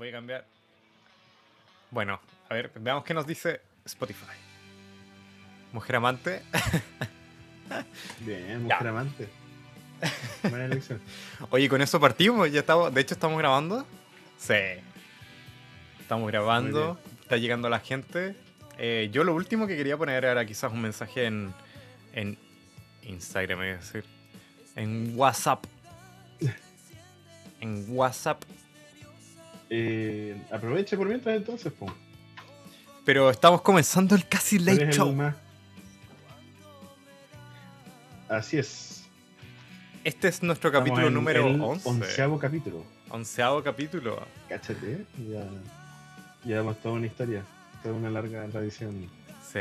voy a cambiar. Bueno, a ver, veamos qué nos dice Spotify. Mujer amante. Bien, Ya. mujer amante. Buena elección. Oye, con eso partimos. Ya estamos, de hecho, estamos grabando. Sí. Estamos grabando. Está llegando la gente. Eh, yo lo último que quería poner era quizás un mensaje en, en Instagram, iba a decir. En WhatsApp. En WhatsApp. Eh, aproveche por mientras entonces, po. Pero estamos comenzando el casi ¿Cuál late el show. más? Así es. Este es nuestro Estamos capítulo número el 11. Onceavo capítulo. Onceavo capítulo. Cáchate, ¿eh? Ya, llevamos toda una historia, toda una larga tradición. Sí.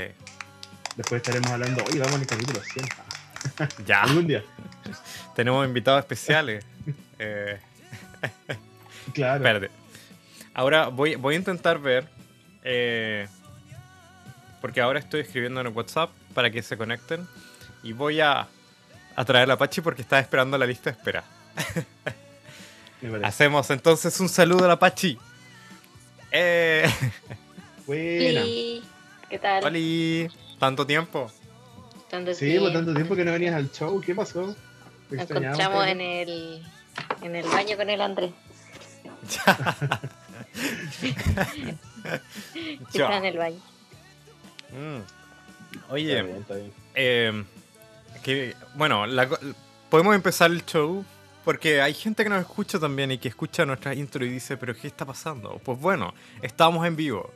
Después estaremos hablando, oye, vamos al capítulo 100. Ya. Algún día. Tenemos invitados especiales. Eh, Claro. espérate. Ahora voy, voy a intentar ver. eh, porque ahora estoy escribiendo en el WhatsApp para que se conecten. Y voy a, a traer a Apache porque está esperando la lista de espera. Hacemos entonces un saludo a la Apache. Eh, Buena. ¿Qué tal? Oli, tanto tiempo. ¿Dónde Sí, por tanto tiempo que no venías al show, ¿qué pasó? Te Nos encontramos en el, en el baño con el Andrés. Está en el baño. Mm. Está Oye, bien, está bien. eh, que, bueno, la podemos empezar el show porque hay gente que nos escucha también y que escucha nuestra intro y dice, pero ¿qué está pasando? Pues bueno, estamos en vivo.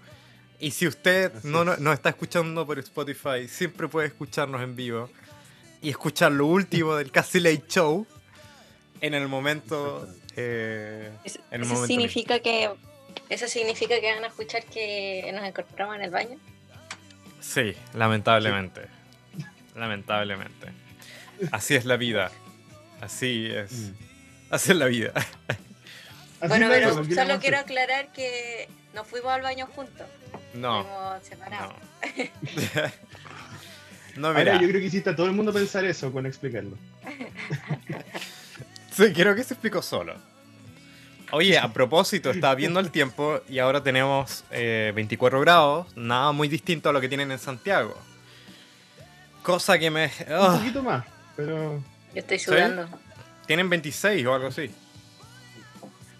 Y si usted Así no es. no- nos está escuchando por Spotify, siempre puede escucharnos en vivo y escuchar lo último del Casi Late Show en el momento... eh, en el eso momento significa que eso significa que van a escuchar que nos encontramos en el baño. Sí, lamentablemente. Lamentablemente. Así es la vida. Así es. Mm. Así es la vida. Así bueno, pero ¿por qué no solo quiero aclarar que no fuimos al baño juntos. No, Fuimos separados. no. No, Ahora, mira. yo creo que hiciste a todo el mundo pensar eso con explicarlo. Sí, creo que se explicó solo. Oye, a propósito, estaba viendo el tiempo y ahora tenemos eh, 24 grados, nada muy distinto a lo que tienen en Santiago. Cosa que me... Un poquito más, pero, Yo estoy sudando. tienen 26 o algo así.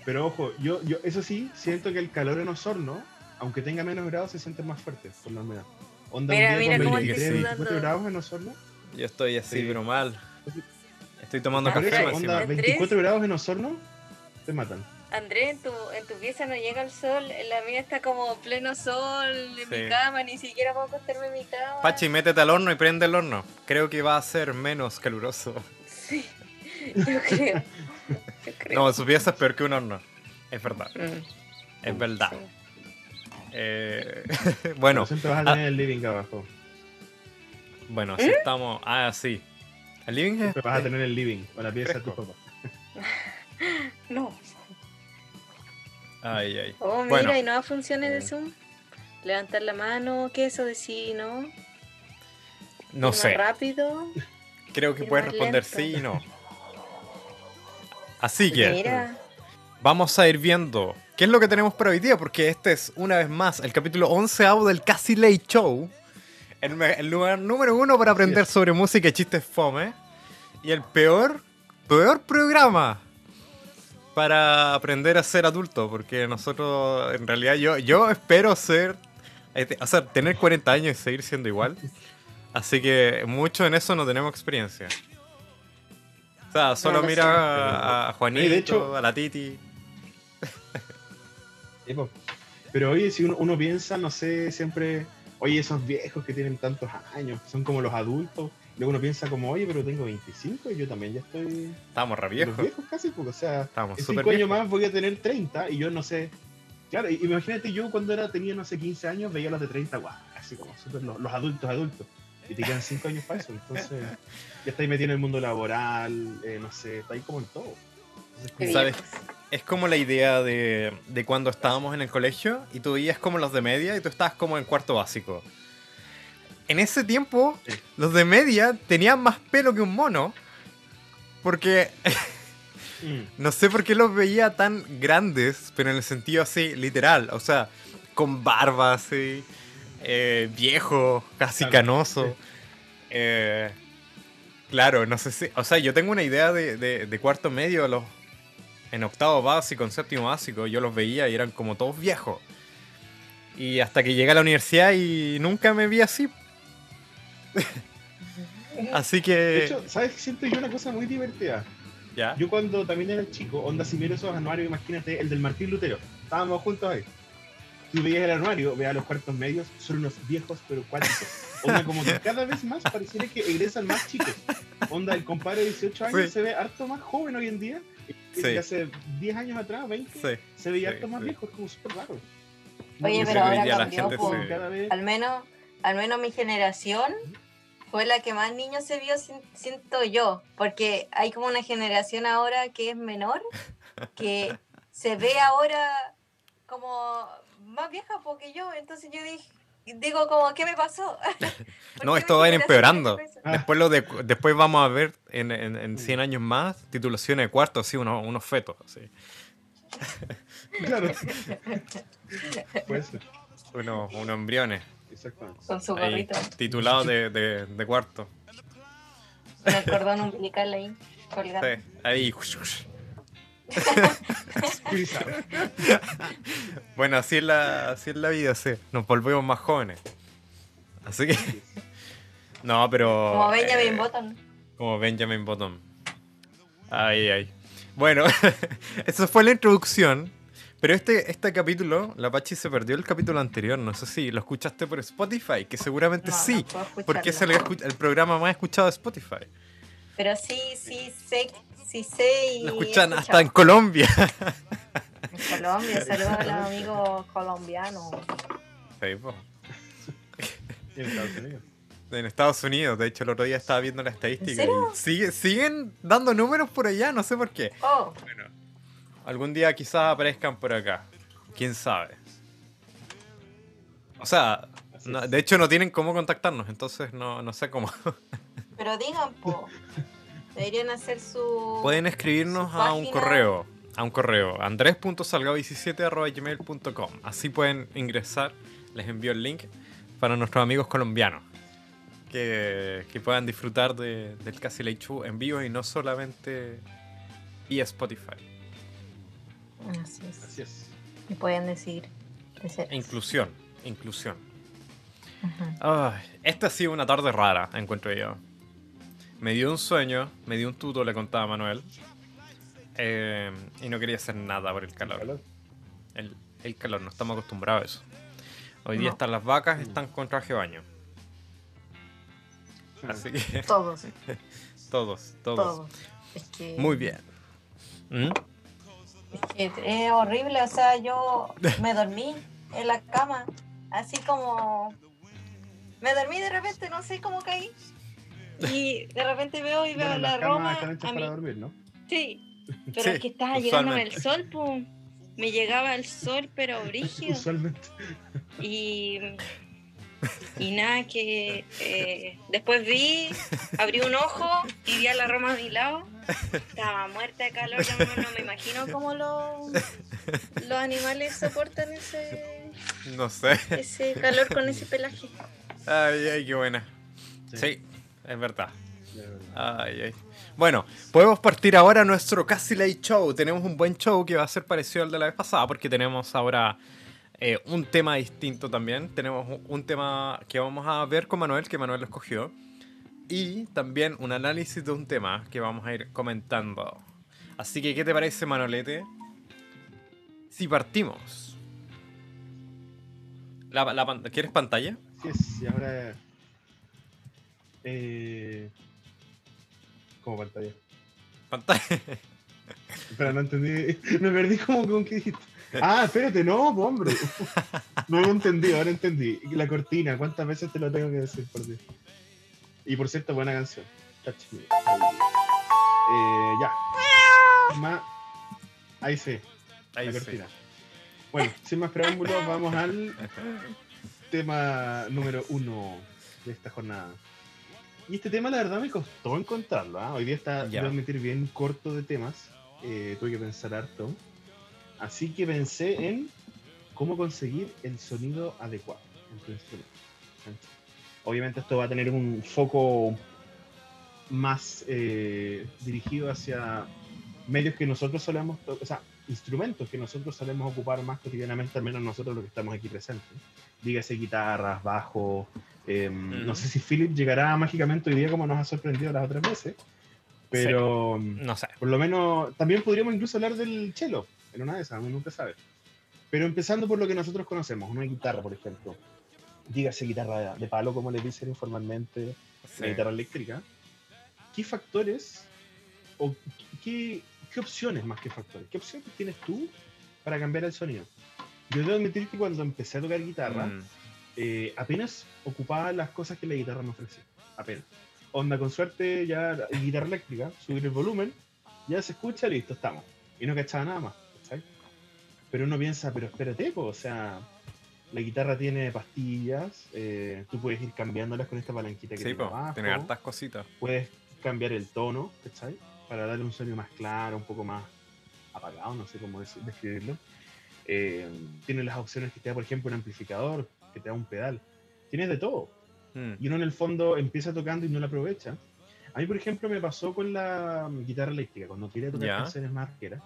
pero ojo, yo, yo eso sí, siento que el calor en Osorno, aunque tenga menos grados, se siente más fuerte por la humedad. Onda Mira, mira con cómo 23, estoy 24 sudando. grados en Osorno. Yo estoy así, Sí. pero mal. Estoy tomando café onda, Andrés. 24 grados en Osorno, te matan. Andrés, en tu, en tu pieza no llega el sol, en la mía está como pleno sol, en Sí. mi cama, ni siquiera puedo acostarme en mi cama. Pachi, métete al horno y prende el horno. Creo que va a ser menos caluroso. Sí, yo creo. Yo creo. No, su pieza es peor que un horno. Es verdad, Mm, es verdad. sí. Eh, Pero bueno, siempre vas a tener el living abajo. bueno, si estamos. Ah, sí. El living es. Siempre vas a tener el living o la pieza de tu papá. No. Ay, ay. Oh, mira, Bueno. y nuevas funciones de Eh. Zoom. Levantar la mano, ¿qué eso de sí, no? No Ir sé. Más rápido. Creo que puedes responder lento. sí y no. Así que Mira, vamos a ir viendo qué es lo que tenemos para hoy día, porque este es una vez más el capítulo 11 del Casi Late Show. El, lugar número uno para aprender sobre música y chistes fome. Y el peor, peor programa para aprender a ser adulto, porque nosotros, en realidad, yo, yo espero ser, eh, o sea, tener 40 años y seguir siendo igual. Así que mucho en eso no tenemos experiencia. O sea, solo lo mira a, a Juanito, de hecho- a la Titi. Pero oye, si uno, uno piensa, no sé, siempre, oye, esos viejos que tienen tantos años, son como los adultos. Luego uno piensa como, oye, pero tengo 25 y yo también ya estoy Estamos re los viejos. viejos casi, porque, o sea, Estamos en súper 5 años más voy a tener 30 y yo no sé. Claro, i- imagínate yo cuando era, tenía, no sé, 15 años, veía a los de 30, guau, así como súper los, los adultos, adultos. Y te quedan 5 años para eso, entonces ya estáis metido en el mundo laboral, eh, no sé, está ahí como en todo. Entonces, como- ¿Sabes? Es como la idea de, de cuando estábamos en el colegio y tú veías como los de media y tú estabas como en cuarto básico. En ese tiempo, Sí. los de media tenían más pelo que un mono. Porque Mm. No sé por qué los veía tan grandes, pero en el sentido así, literal. O sea, con barba así, eh, viejo, casi Claro, canoso. sí. Eh, claro, no sé si. O sea, yo tengo una idea de, de- de cuarto medio, los, en octavo básico, en séptimo básico, yo los veía y eran como todos viejos. Y hasta que llegué a la universidad y nunca me vi así. así que. De hecho, ¿sabes? Siento yo una cosa muy divertida. ya. Yo cuando también era chico, onda, si miro esos anuarios, imagínate el del Martín Lutero. Estábamos juntos ahí. Tú veías el anuario, veías los cuartos medios, son unos viejos pero cuáticos. Onda, como que cada vez más pareciera que egresan más chicos. Onda, el compadre de 18 años Sí. se ve harto más joven hoy en día. Y Sí. hace 10 años atrás, 20, Sí. se veía sí, harto más viejo, es como súper raro. Oye, No pero ahora cambió, gente po. se- cada vez- Al menos, al menos mi generación fue la que más niños se vio, siento yo, porque hay como una generación ahora que es menor, que se ve ahora como más vieja porque yo, entonces yo dije, digo como, ¿qué me pasó? ¿Por No, esto va a ir empeorando. Después, lo de, después vamos a ver en, en, en 100 años más titulaciones de cuarto, así, unos, unos fetos. Así. Claro. Puede ser, Unos, unos embriones. Exactamente. Con su ahí, gorrito, titulados de, de, de cuarto. con el cordón umbilical ahí, colgando. Sí, ahí. Bueno, así es, la, así es la vida, sí. Nos volvemos más jóvenes. Así que. No, pero. Como Benjamin eh, Button. Como Benjamin Button. Ay, ay. Bueno, eso fue la introducción. Pero este, este capítulo, la Pachi se perdió el capítulo anterior. No sé si lo escuchaste por Spotify, que seguramente No, sí. no porque es el, el programa más escuchado de Spotify. Pero sí, sí sé, sí sé y Lo escuchan hasta en Colombia. En Colombia, saludos a los amigos colombianos. Sí, po. En Estados Unidos. En Estados Unidos, de hecho, el otro día estaba viendo la estadística. serio? y sigue- siguen dando números por allá, no sé por qué. Oh, Bueno, algún día quizás aparezcan por acá. Quién sabe. O sea, no- de hecho no tienen cómo contactarnos, entonces no, no sé cómo. pero digan, po. Deberían hacer su. Pueden escribirnos su a un correo. A un correo. andres.salgado17.gmail.com Así pueden ingresar. Les envío el link para nuestros amigos colombianos. Que, que puedan disfrutar de- del Casi Show en vivo y no solamente vía Spotify. Así es. Así es. Y pueden decir. crecer. Inclusión. Inclusión. Ay, esta ha sido una tarde rara, encuentro yo. Me dio un sueño, me dio un tuto, le contaba a Manuel. eh, y no quería hacer nada por el calor. Calor. El, el calor, no estamos acostumbrados a eso. Hoy día están las vacas, están con traje de baño. Así que Todos, todos, todos. todos. Es que. Muy bien. ¿Mm? Es horrible, o sea, yo me dormí en la cama, así como. Me dormí de repente, no sé cómo caí. Y de repente veo y veo Bueno, la Roma. a mí- para dormir, ¿no? Sí, pero Sí, es que estaba llegándome el sol, pum. Me llegaba el sol, pero brígido. Usualmente. Y, y nada, que eh, después vi, abrí un ojo y vi a la Roma a mi lado. Estaba muerta de calor, yo no, no me imagino cómo los, los animales soportan ese, No sé. ese calor con ese pelaje. Ay, ay, qué buena. Sí. Sí, es verdad. Ay, ay. Bueno, podemos partir ahora a nuestro Casi Late Show. Tenemos un buen show que va a ser parecido al de la vez pasada porque tenemos ahora eh, un tema distinto también. Tenemos un- tema que vamos a ver con Manuel, que Manuel lo escogió. Y también un análisis de un tema que vamos a ir comentando. Así que, ¿qué te parece, Manolete? Si partimos. La, la pan- ¿Quieres pantalla? Así es, y ahora. Eh, como pantalla. Pantalla. Espera, no entendí. Me perdí como con qué dijiste. Ah, espérate, no, hombre. No lo entendí, ahora entendí. La cortina, ¿cuántas veces te lo tengo que decir por Dios? Y por cierto, buena canción. Eh, ya. Ahí sí, Ahí la sí. cortina. Bueno, sin más preámbulos, vamos al tema número uno de esta jornada. Y este tema, la verdad, me costó encontrarlo. ¿ah? Hoy día está, Ya. debo admitir, bien corto de temas. eh, tuve que pensar harto. Así que pensé en cómo conseguir el sonido adecuado en tu instrumento. Obviamente esto va a tener un foco más eh, dirigido hacia medios que nosotros solemos, o sea, instrumentos que nosotros solemos ocupar más cotidianamente, al menos nosotros los que estamos aquí presentes. Dígase guitarras, bajo. em, No sé si Philip llegará mágicamente hoy día como nos ha sorprendido las otras veces, pero No sé. por lo menos también podríamos incluso hablar del cello, en una de esas, uno nunca sabe. Pero empezando por lo que nosotros conocemos, una guitarra, por ejemplo. Dígase guitarra de palo, como le dicen informalmente, Sí. la guitarra eléctrica. ¿Qué factores o qué, qué opciones más que factores? ¿Qué opciones tienes tú para cambiar el sonido? Yo debo admitir que cuando empecé a tocar guitarra, Mm, eh, apenas ocupaba las cosas que la guitarra me ofrecía. Apenas. Onda, con suerte, ya guitarra eléctrica, subir el volumen, ya se escucha, listo, estamos. Y no cachaba nada más. Pero uno piensa, pero espérate, po, o sea, la guitarra tiene pastillas, eh, tú puedes ir cambiándolas con esta palanquita que Sí, tiene abajo, tiene hartas cositas. puedes cambiar el tono, ¿cachai? Para darle un sonido más claro, un poco más apagado, no sé cómo describirlo. Eh, tiene las opciones que te da, por ejemplo, un amplificador, que te da un pedal. Tienes de todo. Mm, Y uno en el fondo empieza tocando y no la aprovecha. A mí, por ejemplo, me pasó con la guitarra eléctrica, cuando quería tocar canciones más rockeras.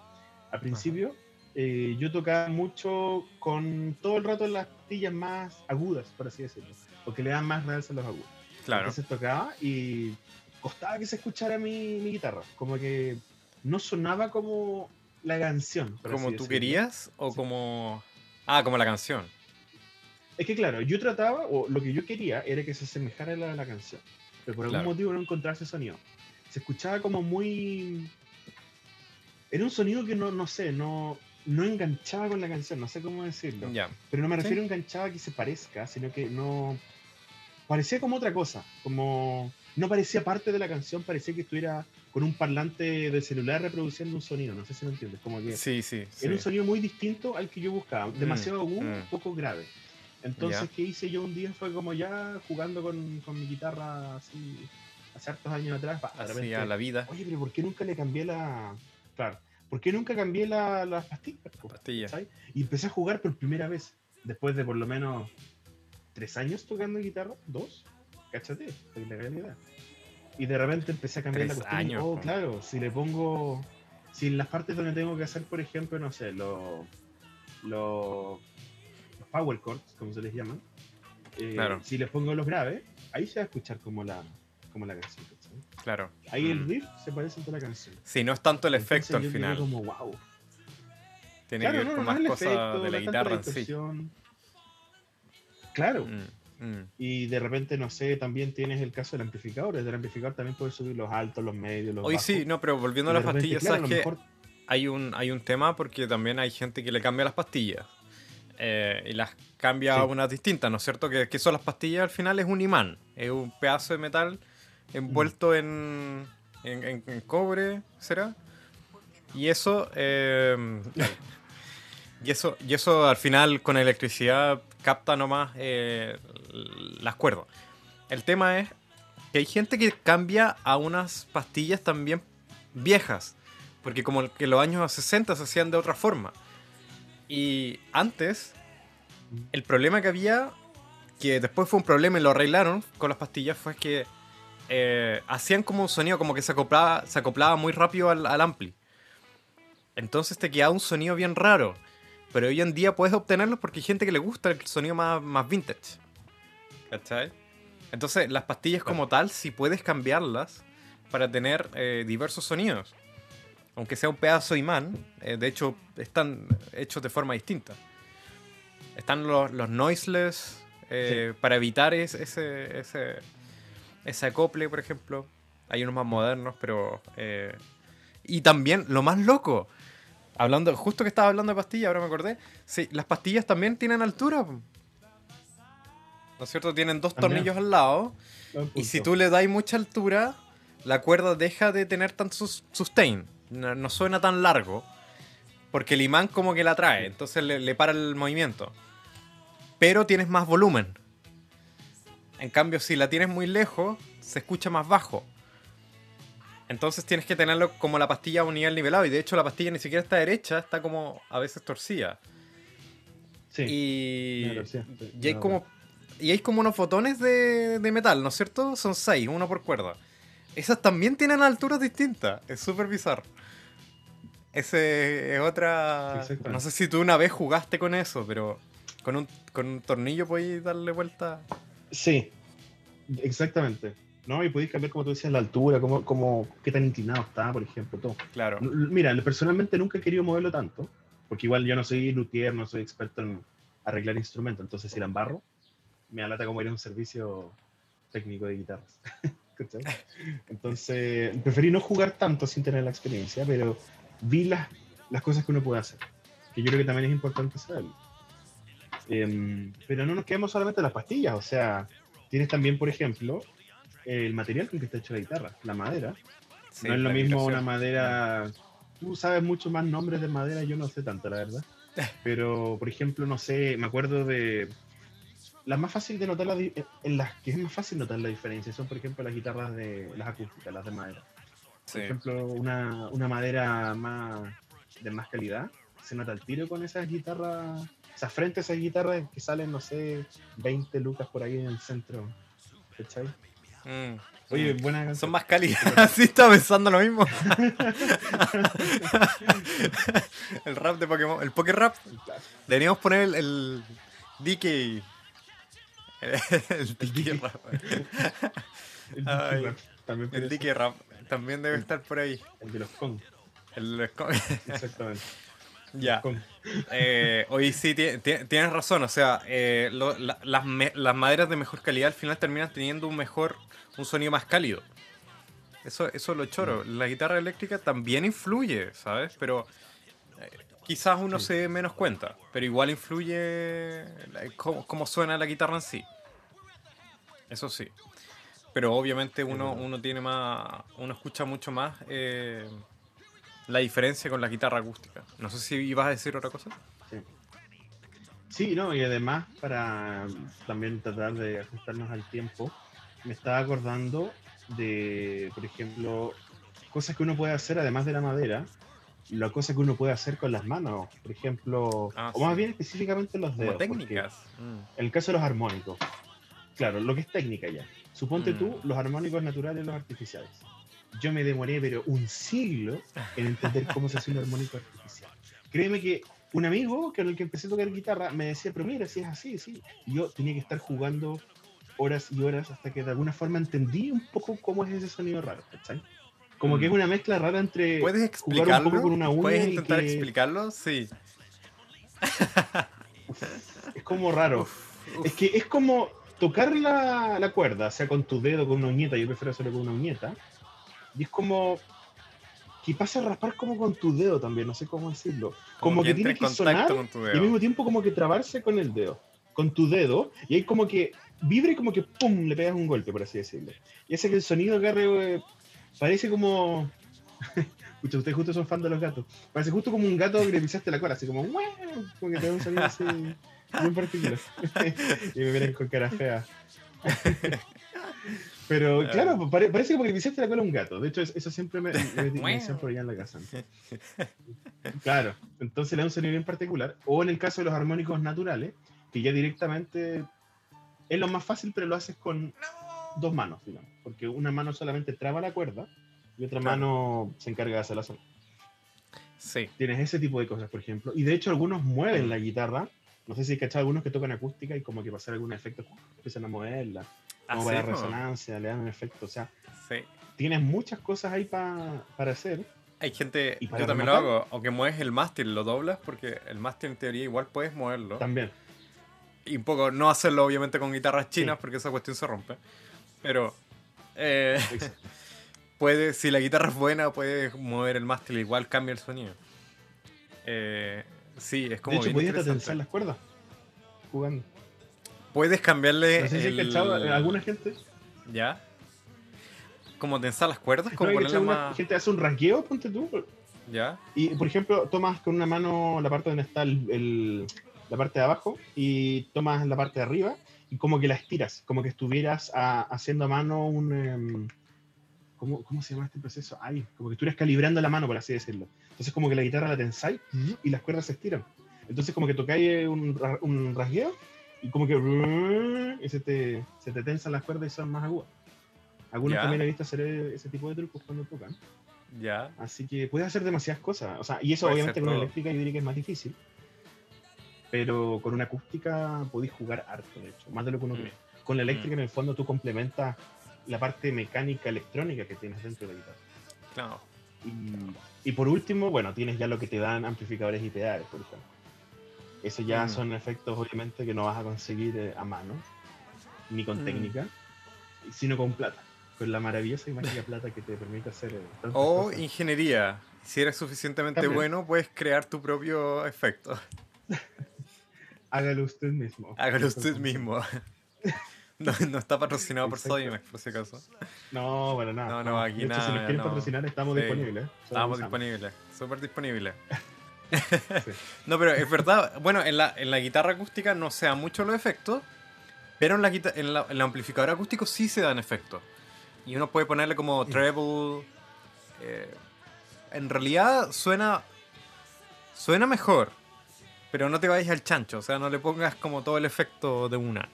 Al principio, eh, yo tocaba mucho con todo el rato las pastillas más agudas, por así decirlo, porque le dan más realce a los agudos. claro. Entonces tocaba y costaba que se escuchara mi, mi guitarra. Como que no sonaba como la canción. ¿Como tú querías o Sí. como. Ah, como la canción. Es que claro, yo trataba, o lo que yo quería era que se asemejara a la, la canción. Pero por algún Claro. motivo no encontraba ese sonido. Se escuchaba como muy... Era un sonido que no, no sé, no, no enganchaba con la canción, no sé cómo decirlo. Pero no me Sí. refiero a enganchaba que se parezca, sino que no... Parecía como otra cosa, como... No parecía parte de la canción, parecía que estuviera con un parlante de celular reproduciendo un sonido, no sé si me entiendes, como que Sí, sí. sí. era un sonido muy distinto al que yo buscaba, demasiado agudo, mm. poco grave. Entonces, Ya. ¿qué hice yo un día? Fue como ya jugando con, con mi guitarra así, hace hartos años atrás, Así a la vida. oye, pero ¿por qué nunca le cambié la... Claro, ¿por qué nunca cambié la- las pastillas? Y empecé a jugar por primera vez, después de por lo menos tres años tocando guitarra, dos, cáchate, la realidad. Y de repente empecé a cambiar la Tres cuestión. y, años, oh, claro, si le pongo, si en las partes donde tengo que hacer, por ejemplo, no sé, los los los power chords, como se les llama, eh, Claro. si les pongo los graves, ahí se va a escuchar como la, como la canción. Claro. Ahí el Mm. riff se parece a toda la canción. Sí, no es tanto el Entonces efecto al final. como, wow. Tiene Claro, que ver no, con no más cosas efecto, de la guitarra en sí. Claro. Mm, mm. Y de repente, no sé, también tienes el caso del amplificador. Desde el amplificador también puedes subir los altos, los medios, los Hoy bajos. sí, no, pero volviendo a las repente, pastillas, claro, ¿sabes mejor- Hay un, hay un tema porque también hay gente que le cambia las pastillas. eh, y las cambia Sí. a unas distintas, ¿no es cierto? Que, que son las pastillas al final es un imán. Es un pedazo de metal envuelto en, en, cobre, ¿será? Y eso, eh, y eso, y eso al final con electricidad capta nomás eh, las cuerdas. El tema es que hay gente que cambia a unas pastillas también viejas, porque como que los años 60 se hacían de otra forma. Y antes, el problema que había, que después fue un problema y lo arreglaron con las pastillas, fue que eh, hacían como un sonido, como que se acoplaba, se acoplaba muy rápido al, al ampli. Entonces te quedaba un sonido bien raro. Pero hoy en día puedes obtenerlo porque hay gente que le gusta el sonido más, más vintage. ¿Cachai? Entonces, las pastillas como tal, si puedes cambiarlas para tener eh, diversos sonidos. Aunque sea un pedazo de imán, eh, de hecho, están hechos de forma distinta. Están los, los noiseless eh, para evitar es- ese, ese, ese acople, por ejemplo. Hay unos más modernos, pero. eh, y también, lo más loco, hablando, justo que estaba hablando de pastillas, ahora me acordé. Sí, las pastillas también tienen altura. ¿No es cierto? Tienen dos También. tornillos al lado. Y si tú le das mucha altura, la cuerda deja de tener tanto sus- sustain. No, no suena tan largo. Porque el imán como que la trae. Entonces le, le para el movimiento. Pero tienes más volumen. En cambio, si la tienes muy lejos, se escucha más bajo. Entonces tienes que tenerlo como la pastilla a un nivel nivelado. Y de hecho la pastilla ni siquiera está derecha, está como a veces torcida. Sí. Y, Claro, sí. y hay como. Y hay como unos botones de, de metal, ¿no es cierto? Son seis, uno por cuerda. Esas también tienen alturas distintas. Es súper bizarro. Ese es otra. No sé si tú una vez jugaste con eso, pero con un, con un tornillo podéis darle vuelta. Sí, exactamente. ¿No? Y podéis cambiar, como tú decías, la altura, cómo, cómo, qué tan inclinado está, por ejemplo, todo. Claro. Mira, personalmente nunca he querido moverlo tanto, porque igual yo no soy luthier, no soy experto en arreglar instrumentos, entonces si la embarro, me alata como ir a un servicio técnico de guitarras. Entonces, preferí no jugar tanto sin tener la experiencia, pero vi las, las cosas que uno puede hacer, que yo creo que también es importante saberlo. Em, pero no nos quedamos solamente en las pastillas, o sea, tienes también, por ejemplo, el material con que está hecha la guitarra, la madera. Sí, no es lo la mismo una madera. Tú sabes mucho más nombres de madera, yo no sé tanto, la verdad. Pero, por ejemplo, no sé, me acuerdo de. Las más fácil de notar, la di- en las que es más fácil notar la diferencia son, por ejemplo, las guitarras de las acústicas, las de madera. Sí. Por ejemplo, una, una madera más de más calidad, se nota el tiro con esas guitarras, esas frente a esas guitarras que salen, no sé, 20 lucas por ahí en el centro. ¿Cachai? Mm. Oye, Mm. buena Son más cálidas. sí, estaba pensando lo mismo. el rap de Pokémon. El Poké Rap. Deberíamos poner el, el DK. El DK DK. Rap. El, Ay, Rap, también El. DK Rap. También debe estar por ahí. El de los con, El- exactamente. Ya. Eh, hoy sí ti- ti- tienes razón, o sea, eh, lo- la- las, me- las maderas de mejor calidad al final terminan teniendo un mejor, un sonido más cálido. Eso, eso es lo choro. La guitarra eléctrica también influye, ¿sabes? Pero eh, quizás uno Sí. se dé menos cuenta, pero igual influye cómo, cómo suena la guitarra en sí. Eso sí. Pero obviamente uno, uno tiene más, uno escucha mucho más eh, la diferencia con la guitarra acústica. No sé si ibas a decir otra cosa. Sí, no, y además para también tratar de ajustarnos al tiempo, me estaba acordando de, por ejemplo, cosas que uno puede hacer además de la madera, la cosa que uno puede hacer con las manos, por ejemplo, Ah, o más sí. bien específicamente los Como dedos. porque técnicas. Mm. En el caso de los armónicos, claro, lo que es técnica ya. Suponte Mm. tú los armónicos naturales y los artificiales. Yo me demoré, pero un siglo en entender cómo se hace un armónico artificial. Créeme que un amigo con el que empecé a tocar guitarra me decía, pero mira, si es así, sí. Yo tenía que estar jugando horas y horas hasta que de alguna forma entendí un poco cómo es ese sonido raro, ¿cachai? Como que es una mezcla rara entre ¿Puedes jugar un poco explicarlo? con una uña ¿Puedes y intentar que- explicarlo? Sí. es como raro. Uf, Es que es como tocar la, la cuerda, sea con tu dedo, con una uñeta, yo prefiero hacerlo con una uñeta. Y es como que pasa a raspar como con tu dedo también, no sé cómo decirlo. Como, que, tiene en que sonar con tu y al mismo tiempo como que trabarse con el dedo, con tu dedo, y ahí como que vibra y como que pum, le pegas un golpe, por así decirlo. Y hace que el sonido agarre, eh, parece como... Ustedes justo son fan de los gatos. Parece justo como un gato que le pisaste la cola, así como... "Guau", Como que te da un sonido así muy particular. y me miran con cara fea. Pero claro, pare- parece como que pisaste la cola a un gato. De hecho, es- eso siempre me, me, me decían por allá en la casa. Claro, entonces le da un sonido bien particular. O en el caso de los armónicos naturales, que ya directamente es lo más fácil, pero lo haces con dos manos, digamos. Porque una mano solamente traba la cuerda y otra Claro. mano se encarga de hacer la sola. Sí. Tienes ese tipo de cosas, por ejemplo. Y de hecho, algunos mueven la guitarra. No sé si hay cachado algunos que tocan acústica y como que pasar algún efecto, empiezan a moverla. Como Así, para resonancia, le dan un efecto. O sea, Sí. tienes muchas cosas ahí pa- para hacer. Hay gente, ¿Y yo también lo hago, o que mueves el mástil, lo doblas, porque el mástil en teoría igual puedes moverlo. También. Y un poco, no hacerlo obviamente con guitarras chinas, Sí. porque esa cuestión se rompe. Pero, eh, puede, si la guitarra es buena, puedes mover el mástil, igual cambia el sonido. Eh, sí, es De como hecho, bien podías tensar las cuerdas jugando. Puedes cambiarle No sé si el- cachado a alguna gente. ¿Ya? Como tensar las cuerdas, ¿no como cachado una más... gente hace un rasgueo, ponte tú. ¿Ya? Y, por ejemplo, tomas con una mano la parte donde está el, el- la parte de abajo y tomas la parte de arriba y como que la estiras, como que estuvieras a- haciendo a mano un, em, ¿cómo, ¿cómo se llama este proceso? Ay, como que tú eres calibrando la mano, por así decirlo. Entonces como que la guitarra la tensáis y las cuerdas se estiran. Entonces como que tocáis un, un rasgueo y como que y se te, se te tensan las cuerdas y son más agudas. Algunos también he visto hacer ese tipo de trucos cuando tocan. Ya. Así que puedes hacer demasiadas cosas. O sea, y eso Puede obviamente con una eléctrica yo diría que es más difícil. Pero con una acústica podéis jugar harto, de hecho, más de lo que uno Mm. cree. Con la eléctrica en el fondo tú complementas la parte mecánica electrónica que tienes dentro de la guitarra. Claro. Y, y por último, bueno, tienes ya lo que te dan amplificadores y pedales, por ejemplo. Eso ya Mm. son efectos, obviamente, que no vas a conseguir eh, a mano, ni con Mm. técnica, sino con plata. Con la maravillosa y mágica plata que te permite hacer eh, O cosas. ingeniería. Si eres suficientemente También. bueno, puedes crear tu propio efecto. Hágalo usted mismo. Hágalo usted mismo. No, no está patrocinado por. Sodimac, por si acaso. No, bueno, nada. No, no, aquí de hecho, si nada, nos quieren no. patrocinar, estamos Sí. disponibles. ¿eh? Estamos disponibles, súper disponibles. Sí. No, pero es verdad, bueno, en la, en la guitarra acústica no se dan mucho los efectos, pero en, la, en, la- en el amplificador acústico sí se dan efectos. Y uno puede ponerle como treble. eh, en realidad suena. Suena mejor, pero no te vayas al chancho, o sea, no le pongas como todo el efecto de una.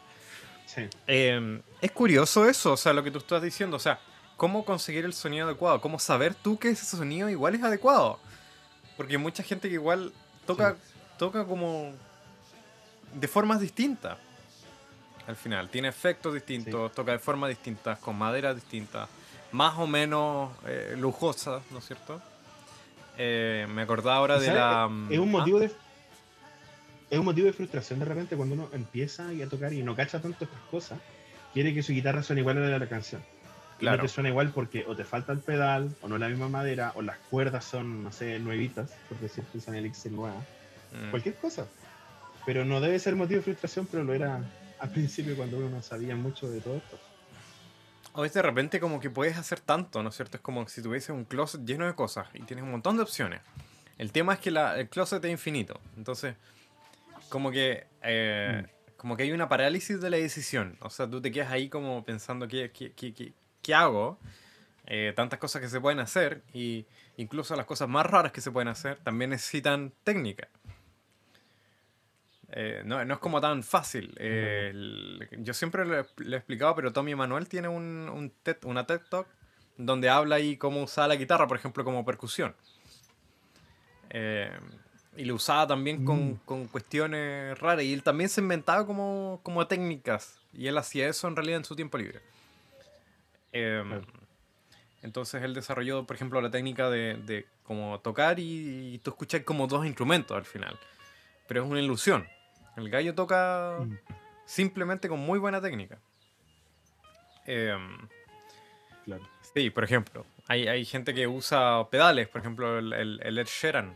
Sí. Eh, es curioso eso, o sea, lo que tú estás diciendo, o sea, cómo conseguir el sonido adecuado, cómo saber tú que ese sonido igual es adecuado. Porque hay mucha gente que igual toca, toca como de formas distintas. Al final, tiene efectos distintos, toca de formas distintas, con maderas distintas, más o menos eh, lujosas, ¿no es cierto? Eh, me acordaba ahora de la... Es un ah, motivo de. Es un motivo de frustración de repente cuando uno empieza a tocar y no cacha tanto estas cosas. Quiere que su guitarra suene igual a la de la canción. Claro. no te suena igual porque o te falta el pedal, o no es la misma madera, o las cuerdas son, no sé, nuevitas, por decir que son Elixir nueva. mm. Cualquier cosa. Pero no debe ser motivo de frustración, pero lo era al principio cuando uno no sabía mucho de todo esto. O es de repente como que puedes hacer tanto, ¿no es cierto? Es como si tuvieses un closet lleno de cosas y tienes un montón de opciones. El tema es que la- el closet es infinito. Entonces, como que, eh, como que hay una parálisis de la decisión. O sea, tú te quedas ahí como pensando, ¿qué, qué, qué, qué- qué hago? Eh, tantas cosas que se pueden hacer y incluso las cosas más raras que se pueden hacer también necesitan técnica. Eh, no, no es como tan fácil. Eh, el- yo siempre le, le he explicado, pero Tommy Emanuel tiene un, un TED- una TED Talk donde habla ahí cómo usar la guitarra, por ejemplo, como percusión. Eh, y lo usaba también con, Mm. con cuestiones raras. Y él también se inventaba como, como técnicas. Y él hacía eso en realidad en su tiempo libre. Eh, Claro. Entonces él desarrolló, por ejemplo, la técnica de, de como tocar y, y tú escuchas como dos instrumentos al final. Pero es una ilusión. El gallo toca Mm. simplemente con muy buena técnica. Em, Claro. sí, por ejemplo, hay, hay gente que usa pedales, por ejemplo, el, el, el Ed Sheeran.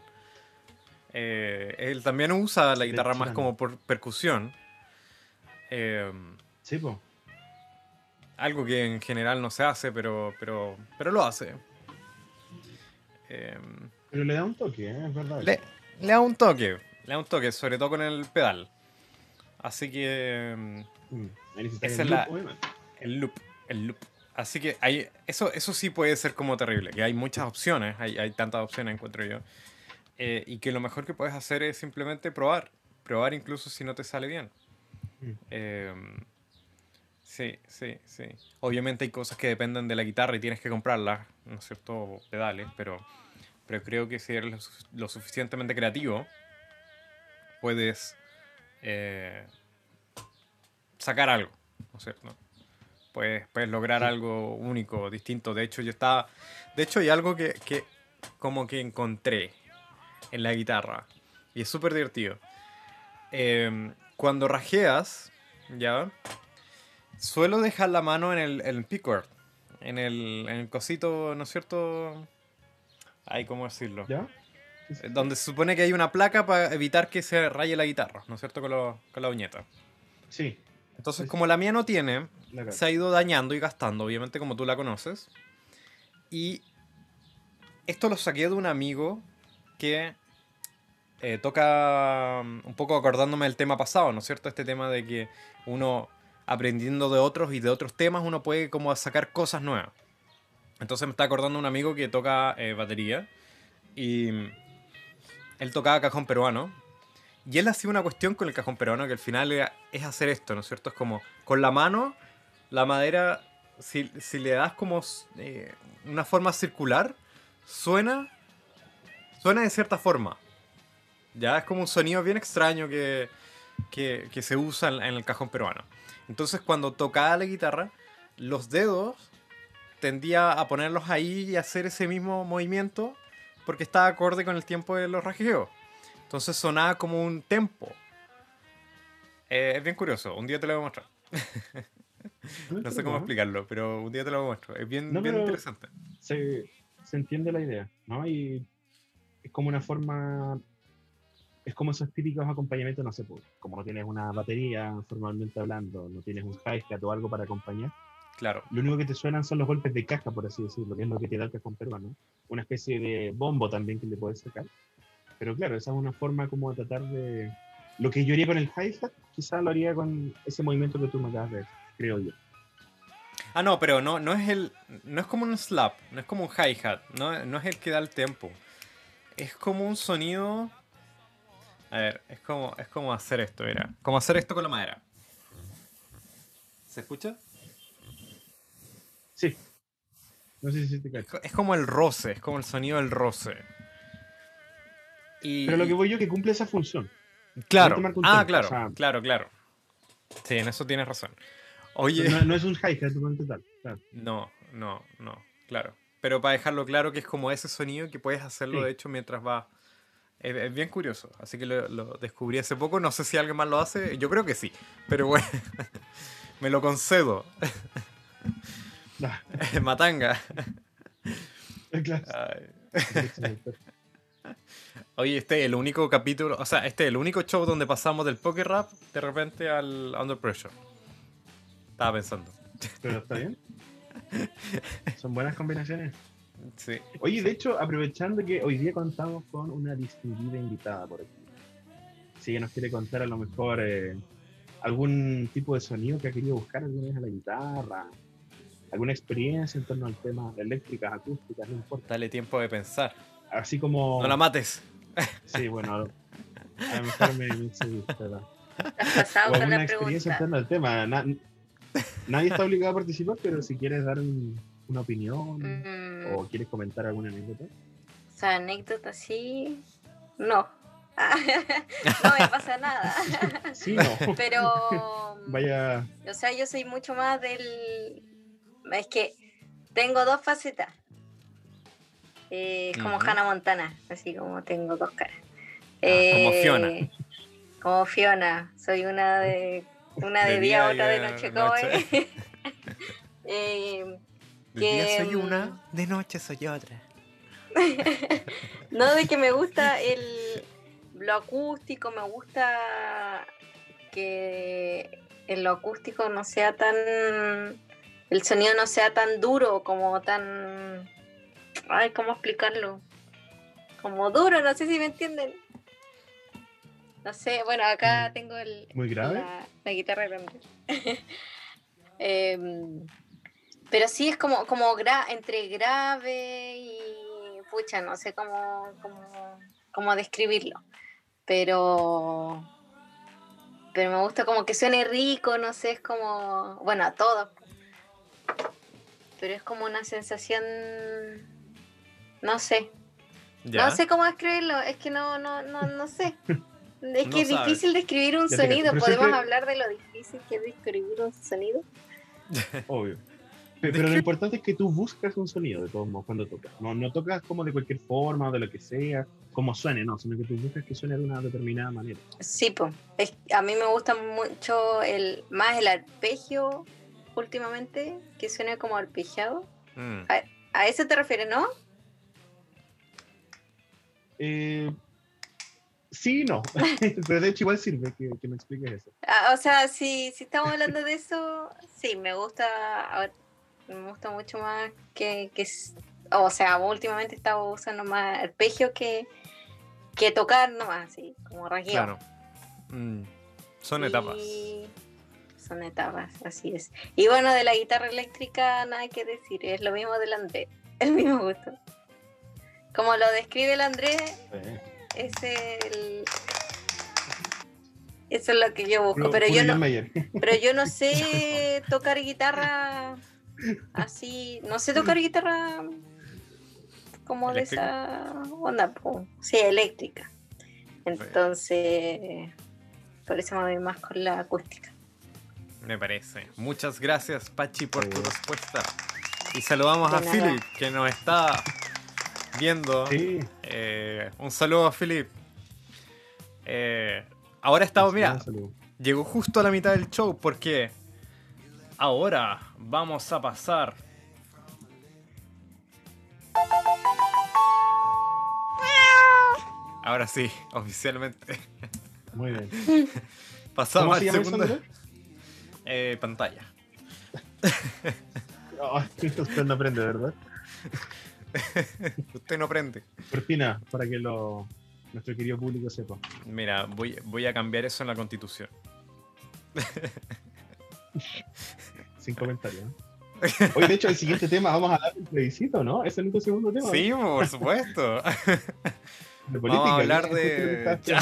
Eh, él también usa la guitarra más como por percusión. Em, Sí, pues. Algo que en general no se hace, pero, pero, pero lo hace. Em, Pero le da un toque, ¿eh? es verdad. le, le da un toque, le da un toque, sobre todo con el pedal. Así que em, Mm. Esa el es la- loop, obviamente. el loop, el loop. Así que hay, eso, eso sí puede ser como terrible, que hay muchas opciones, hay, hay tantas opciones, encuentro yo. Eh, y que lo mejor que puedes hacer es simplemente probar, probar incluso si no te sale bien. Mm. Sí, sí, sí. Obviamente hay cosas que dependen de la guitarra y tienes que comprarlas, ¿no es cierto? Pedales, pero, pero creo que si eres lo, su- lo suficientemente creativo, puedes eh, sacar algo, ¿no es cierto? Puedes, puedes lograr Sí. algo único, distinto. De hecho, yo estaba. De hecho, hay algo que, que como que encontré en la guitarra. Y es súper divertido. Em, cuando rajeas, ¿ya? Suelo dejar la mano en el, en el pickguard. En el, en el cosito, ¿no es cierto? Ay, ¿cómo decirlo? ¿Ya? Sí, sí, Eh, Donde se supone que hay una placa para evitar que se raye la guitarra, ¿no es cierto? Con, lo- con la uñeta. Sí, Entonces, Sí, como la mía no tiene, se ha ido dañando y gastando, obviamente, como tú la conoces. Y esto lo saqué de un amigo que eh, toca um, un poco acordándome del tema pasado, ¿no es cierto? Este tema de que uno aprendiendo de otros y de otros temas, uno puede como sacar cosas nuevas. Entonces me está acordando un amigo que toca eh, batería y él tocaba cajón peruano. Y él hacía una cuestión con el cajón peruano que al final es hacer esto, ¿no es cierto? Es como con la mano, la madera, si, si le das como eh, una forma circular, suena, suena de cierta forma. Ya es como un sonido bien extraño que, que, se usa en el cajón peruano. Entonces cuando tocaba la guitarra, los dedos tendía a ponerlos ahí y hacer ese mismo movimiento porque estaba acorde con el tiempo de los rasgueos. Entonces sonaba como un tempo. Eh, es bien curioso, un día te lo voy a mostrar. No sé cómo explicarlo, pero un día te lo muestro. Es bien, No, bien interesante. se, se entiende la idea, ¿no? Y es como una forma, es como esos típicos acompañamientos, no sé, pues, como no tienes una batería formalmente hablando, no tienes un hi-hat o algo para acompañar, Claro. lo único que te suenan son los golpes de caja, por así decirlo, que es lo que te da el cajón peruano. Una especie de bombo también que le puedes sacar. Pero claro, esa es una forma como de tratar de... Lo que yo haría con el hi-hat, quizás lo haría con ese movimiento que tú me acabas de decir, creo yo. Ah, no, pero no, no es el. No es como un slap, no es como un hi-hat, no, no es el que da el tempo. Es como un sonido. A ver, es como, es como hacer esto, mira. Como hacer esto con la madera. ¿Se escucha? Sí. No sé si te cacho. es como el roce, es como el sonido del roce. Y, Pero lo que voy yo es que cumple esa función. Claro. Ah, claro, o sea- claro, claro. Sí, en eso tienes razón. Oye. No, no es un hi-hat total. Claro. No, no, no, claro. Pero para dejarlo claro que es como ese sonido que puedes hacerlo, Sí. de hecho, mientras vas. Es, es bien curioso. Así que lo, lo descubrí hace poco. No sé si alguien más lo hace. Yo creo que sí. Pero bueno, me lo concedo. Matanga. Oye, este es el único capítulo. O sea, este es el único show donde pasamos del poker rap de repente al Under Pressure. Estaba pensando. Pero está bien. Son buenas combinaciones. Sí. Oye, de hecho, aprovechando que hoy día contamos con una distinguida invitada por aquí. Si ella nos quiere contar a lo mejor eh, algún tipo de sonido que ha querido buscar alguna vez a la guitarra, alguna experiencia en torno al tema eléctricas, acústicas, no importa. Dale tiempo de pensar. Así como. No la mates. Sí, bueno, a lo, mejor me, me pasado o con alguna la experiencia en pregunta. torno al tema. Na- nadie está obligado a participar, pero si quieres dar un- una opinión Mm, o quieres comentar alguna anécdota. O sea, anécdota sí. No. no me pasa nada. Sí, no. Pero. Vaya, O sea, yo soy mucho más del. Es que tengo dos facetas. Eh, como. Hannah Montana, así como tengo dos caras. como Fiona. Como Fiona. Soy una de una de, De día, otra de de noche, como. Eh, De día Que, soy mm, una, de noche soy otra. No, de que me gusta el lo acústico, me gusta que en lo acústico no sea tan el sonido no sea tan duro como tan ay, ¿cómo explicarlo? Como duro, no sé si me entienden. No sé, bueno, acá Mm, tengo el muy grave. la, la guitarra grande. Em, pero sí es como, como gra- entre grave y pucha, no sé cómo, cómo, cómo describirlo. Pero pero me gusta como que suene rico, no sé, es como, bueno, a todos. Pero es como una sensación, no sé, ¿Ya? no sé cómo describirlo, es que no, no, no, no sé. Es No que es difícil describir un sonido. ¿Podemos siempre- hablar de lo difícil que es describir un sonido? Obvio. Pe- Pero lo importante es que tú buscas un sonido de todos modos cuando tocas. No, no tocas como de cualquier forma o de lo que sea, como suene, no, sino que tú buscas que suene de una determinada manera. Sí, pues. A mí me gusta mucho el más el arpegio últimamente, que suene como arpegiado. Mm. ¿A eso te refieres, no? Eh, sí y no, pero de hecho igual sirve que, que me expliques eso. Ah, o sea, si, si estamos hablando de eso, sí, me gusta, a me gusta mucho más que, que o sea, últimamente estaba usando más arpegio que, que tocar nomás, así, como rasgueo. Claro. Mm. Son etapas. Y- son etapas, así es. Y bueno, de la guitarra eléctrica, nada que decir, es lo mismo del Andrés, el mismo gusto. Como lo describe el Andrés, Eh, es el... Eso es lo que yo busco, pero yo no, pero yo no sé tocar guitarra así, no sé tocar guitarra como de esa onda, po. sí, eléctrica. Entonces, por eso me voy más con la acústica. Me parece. Muchas gracias, Pachi, por tu respuesta. Y saludamos a. Philip, que nos está viendo. Sí. Eh, un saludo a Philip. Eh, ahora estamos, mira, Un saludo. llegó justo a la mitad del show porque ahora vamos a pasar. Ahora sí, oficialmente. Muy bien. Pasamos ¿Cómo al segundo eh, pantalla. Oh, usted no aprende, ¿verdad? Usted no aprende. Cortina, para que lo, nuestro querido público sepa. Mira, voy, voy a cambiar eso en la constitución. Sin comentarios. ¿no? Hoy, de hecho, el siguiente tema vamos a hablar del plebiscito, ¿no? Es el único segundo tema. Sí, ¿no? por supuesto. De Vamos a hablar ¿qué es justo lo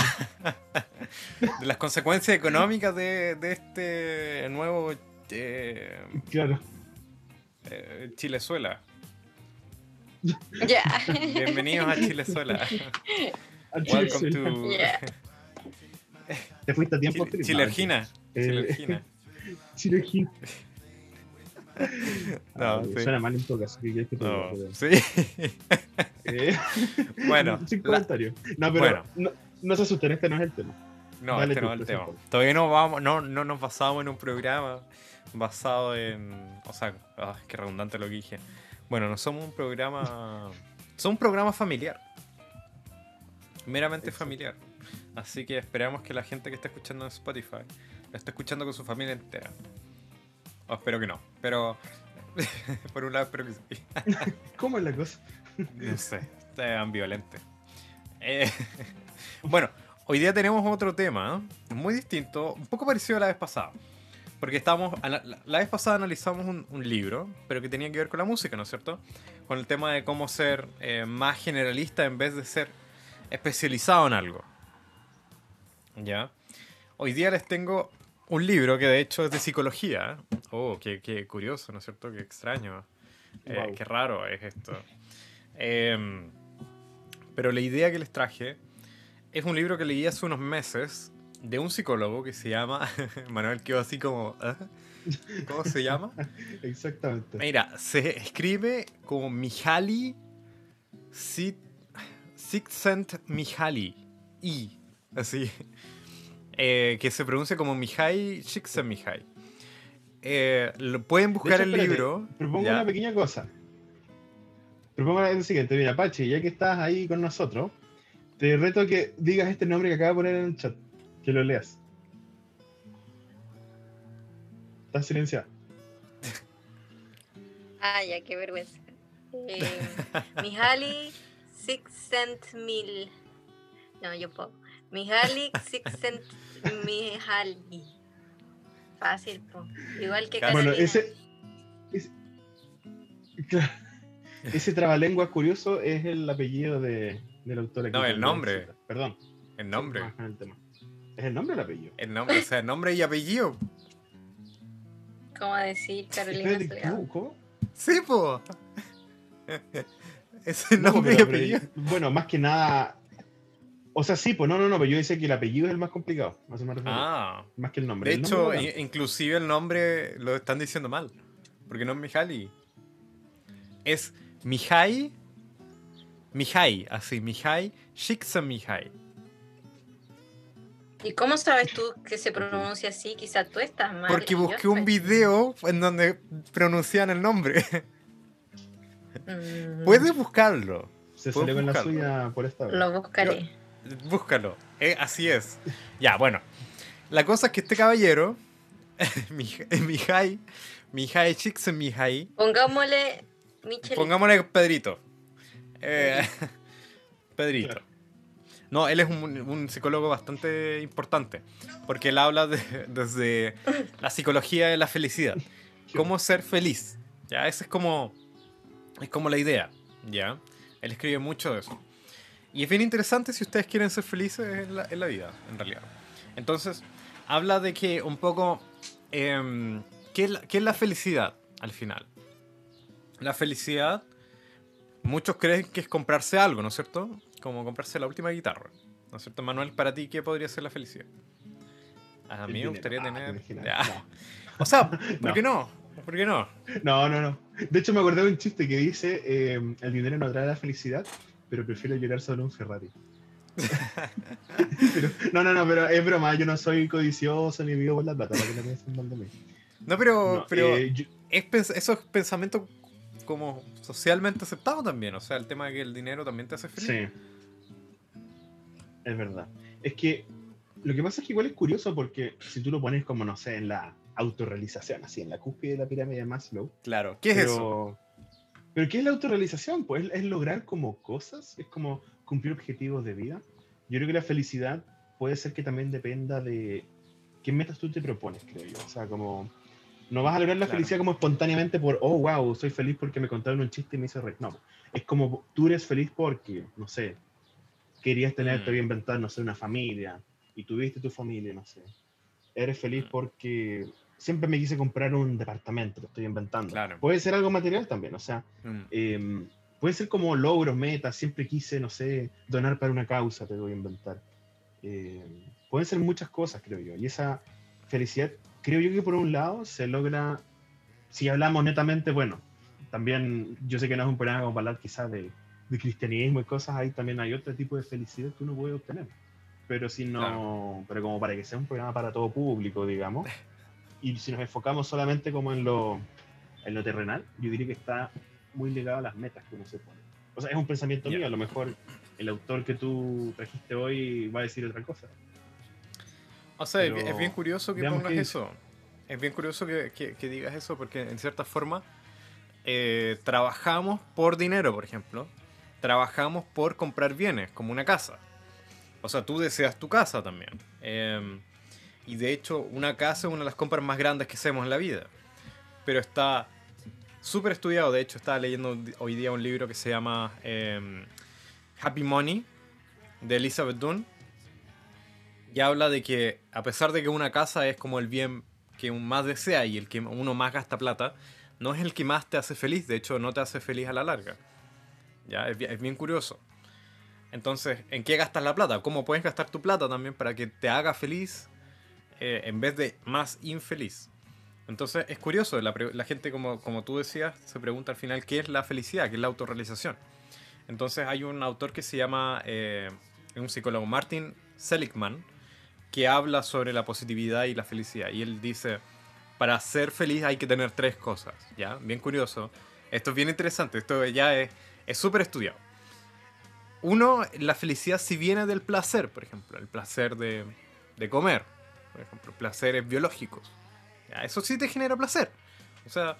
que de, las consecuencias económicas de, de este nuevo eh, Claro. eh, Chilezuela. Bienvenidos a Chilezuela. Al Welcome to Yeah. ¿Te fuiste a tiempo? Chilergina. Eh, Chilergina. Chilergina. No, Ay, sí. Suena mal en todo caso. ¿qué quieres que diga? No, sí. eh, Bueno, Sin la- comentarios. No, pero Bueno. no, no se asusten, este no es el tema. No, Dale este tú, no es el tema. Todavía no vamos, no, no nos basamos en un programa basado en. O sea, ah, qué redundante lo que dije. Bueno, no somos un programa. Somos un programa familiar. Meramente familiar. Así que esperamos que la gente que está escuchando en Spotify lo esté escuchando con su familia entera. O espero que no. Pero. por un lado espero que sí. ¿Cómo es la cosa? No sé, está ambivalente. Eh, bueno, hoy día tenemos otro tema ¿eh? muy distinto, un poco parecido a la vez pasada. Porque estábamos, la, vez pasada analizamos un, un libro, pero que tenía que ver con la música, ¿no es cierto? Con el tema de cómo ser eh, más generalista en vez de ser especializado en algo. ¿Ya? Hoy día les tengo un libro que de hecho es de psicología. ¿eh? Oh, qué, qué curioso, ¿no es cierto? Qué extraño. Eh. Qué raro es esto. Em, pero la idea que les traje es un libro que leí hace unos meses de un psicólogo que se llama. Manuel quedó así como. ¿ah? ¿Cómo se llama? Exactamente. Mira, se escribe como Mihaly Sit- Csikszentmihalyi. I. Así. Eh, que se pronuncia como Mihai Csikszentmihalyi. Eh, lo pueden buscar hecho, el espérate, libro. Propongo ¿ya? una pequeña cosa. Propongo lo siguiente. Mira, Pachi, ya que estás ahí con nosotros, te reto que digas este nombre que acaba de poner en el chat. Que lo leas. Estás silenciado. Ah, ya, qué vergüenza. Eh, Mihaly Csikszentmihalyi. No, yo puedo. Mihaly Csikszentmihalyi. Fácil, po. Igual que Bueno, ese. Ese, ese trabalenguas curioso es el apellido de, del autor aquí. No, el nombre. Perdón. El nombre. El tema. ¿Es el nombre o el apellido? El nombre, o sea, nombre y apellido. ¿Cómo decir Carolina Salgado? ¿cómo? Sí, po. Es el No, nombre y pero- apellido. bueno, más que nada. O sea, sí, pues no, no, no, pero yo decía que el apellido es el más complicado. Me refiero. Ah. Más que el nombre. De El hecho, nombre no i- inclusive el nombre lo están diciendo mal. Porque no es Mihaly. Es Mihai. Mihai, así, Mihai Csikszentmihalyi. ¿Y cómo sabes tú que se pronuncia así? Quizá tú estás mal. Porque busqué un estoy- video en donde pronuncian el nombre. Mm, Puedes buscarlo. Se salió con la suya por esta vez. Lo buscaré. Búscalo. Eh, así es. Ya, bueno. La cosa es que este caballero, Mihai, Mihai Csikszentmihalyi, Pongámosle Michel. Pongámosle Pedrito. Eh, Pedrito. No, él es un, un psicólogo bastante importante, porque él habla de- desde la psicología de la felicidad. Cómo ser feliz. Ya, esa es como, es como la idea. Ya, él escribe mucho de eso. Y es bien interesante si ustedes quieren ser felices en la, en la vida, en realidad. Entonces, habla de que un poco, em, ¿qué, es la, qué es la felicidad al final? La felicidad, muchos creen que es comprarse algo, ¿no es cierto? Como comprarse la última guitarra. ¿No es cierto, Manuel? Para ti, ¿qué podría ser la felicidad? A mí me gustaría Ah, te tener... Ya. O sea, ¿por No. qué no? ¿Por qué no? No, no, no. De hecho, me acordé de un chiste que dice: eh, El dinero no trae la felicidad, pero prefiero llorar sobre un Ferrari. Pero- no, no, no, pero es broma. Yo no soy codicioso ni vivo por la plata, para que no piensen mal de mí. No, pero, No, pero eh, yo- es pens- eso es pensamiento como socialmente aceptado también. O sea, el tema de que el dinero también te hace feliz. Sí. Es verdad. Es que lo que pasa es que igual es curioso porque si tú lo pones como, no sé, en la autorrealización, así, en la cúspide de la pirámide de Maslow. Claro. ¿Qué es pero, eso? ¿Pero qué es la autorrealización? Pues es, lograr como cosas, es como cumplir objetivos de vida. Yo creo que la felicidad puede ser que también dependa de qué metas tú te propones, creo yo. O sea, como no vas a lograr la Claro. felicidad como espontáneamente por, oh, wow, soy feliz porque me contaron un chiste y me hizo reír. No, es como tú eres feliz porque, no sé, querías tener, te Mm. había inventado, no sé, una familia y tuviste tu familia, no sé. Eres feliz Mm. porque siempre me quise comprar un departamento, lo estoy inventando. Claro. Puede ser algo material también, o sea, Mm. eh, puede ser como logros, metas, siempre quise, no sé, donar para una causa, te voy a inventar. Eh, pueden ser muchas cosas, creo yo. Y esa felicidad, creo yo que por un lado se logra, si hablamos netamente, bueno, también yo sé que no es un programa como para hablar quizás de, de cristianismo y cosas, ahí también hay otro tipo de felicidad que uno puede obtener. Pero si no, Claro. pero como para que sea un programa para todo público, digamos, y si nos enfocamos solamente como en lo, en lo terrenal, yo diría que está muy ligado a las metas que uno se pone. O sea, es un pensamiento Ya. mío, a lo mejor el autor que tú trajiste hoy va a decir otra cosa. O sea, es, Pero es bien curioso que pongas dice. eso. Es bien curioso que, que- que digas eso porque en cierta forma eh, trabajamos por dinero, por ejemplo. Trabajamos por comprar bienes, como una casa. O sea, tú deseas tu casa también. Eh, y de hecho, una casa es una de las compras más grandes que hacemos en la vida. Pero está súper estudiado. De hecho, estaba leyendo hoy día un libro que se llama eh, Happy Money, de Elizabeth Dunn y habla de que a pesar de que una casa es como el bien que más desea y el que uno más gasta plata, no es el que más te hace feliz, de hecho no te hace feliz a la larga. Ya, es bien curioso. Entonces, ¿en qué gastas la plata? ¿Cómo puedes gastar tu plata también para que te haga feliz eh, en vez de más infeliz? Entonces, es curioso, la, la gente, como, como tú decías, se pregunta al final qué es la felicidad, qué es la autorrealización. Entonces, hay un autor que se llama, eh, un psicólogo, Martin Seligman, que habla sobre la positividad y la felicidad. Y él dice, para ser feliz hay que tener tres cosas, ¿ya? Bien curioso. Esto es bien interesante, esto ya es es súper estudiado. Uno, la felicidad si viene del placer, por ejemplo, el placer de, de comer, por ejemplo, placeres biológicos. Eso sí te genera placer. O sea,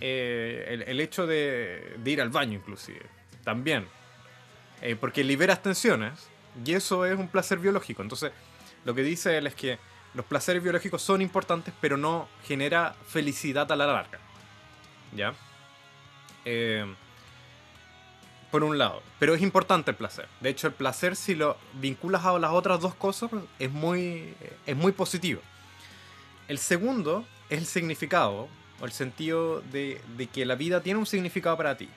eh, el, el hecho de, de ir al baño inclusive, también. Eh, porque liberas tensiones y eso es un placer biológico. Entonces, lo que dice él es que los placeres biológicos son importantes, pero no genera felicidad a la larga. ¿Ya? Eh, por un lado. Pero es importante el placer. De hecho, el placer, si lo vinculas a las otras dos cosas, es muy, es muy positivo. El segundo es el significado, o el sentido de, de que la vida tiene un significado para ti.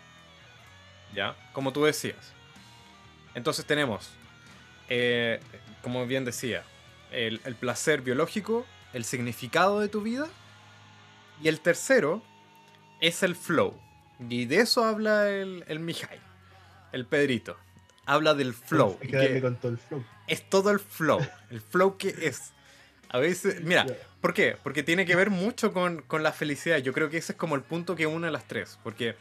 ¿Ya? Como tú decías. Entonces tenemos, eh, como bien decía, el, el placer biológico, el significado de tu vida. Y el tercero es el flow. Y de eso habla el, el Mijay, el Pedrito. Habla del flow. Hay que darle con todo el flow. es todo el flow. El flow que es. A veces, mira. ¿por qué? Porque tiene que ver mucho con, con la felicidad. Yo creo que ese es como el punto que une a las tres. Porque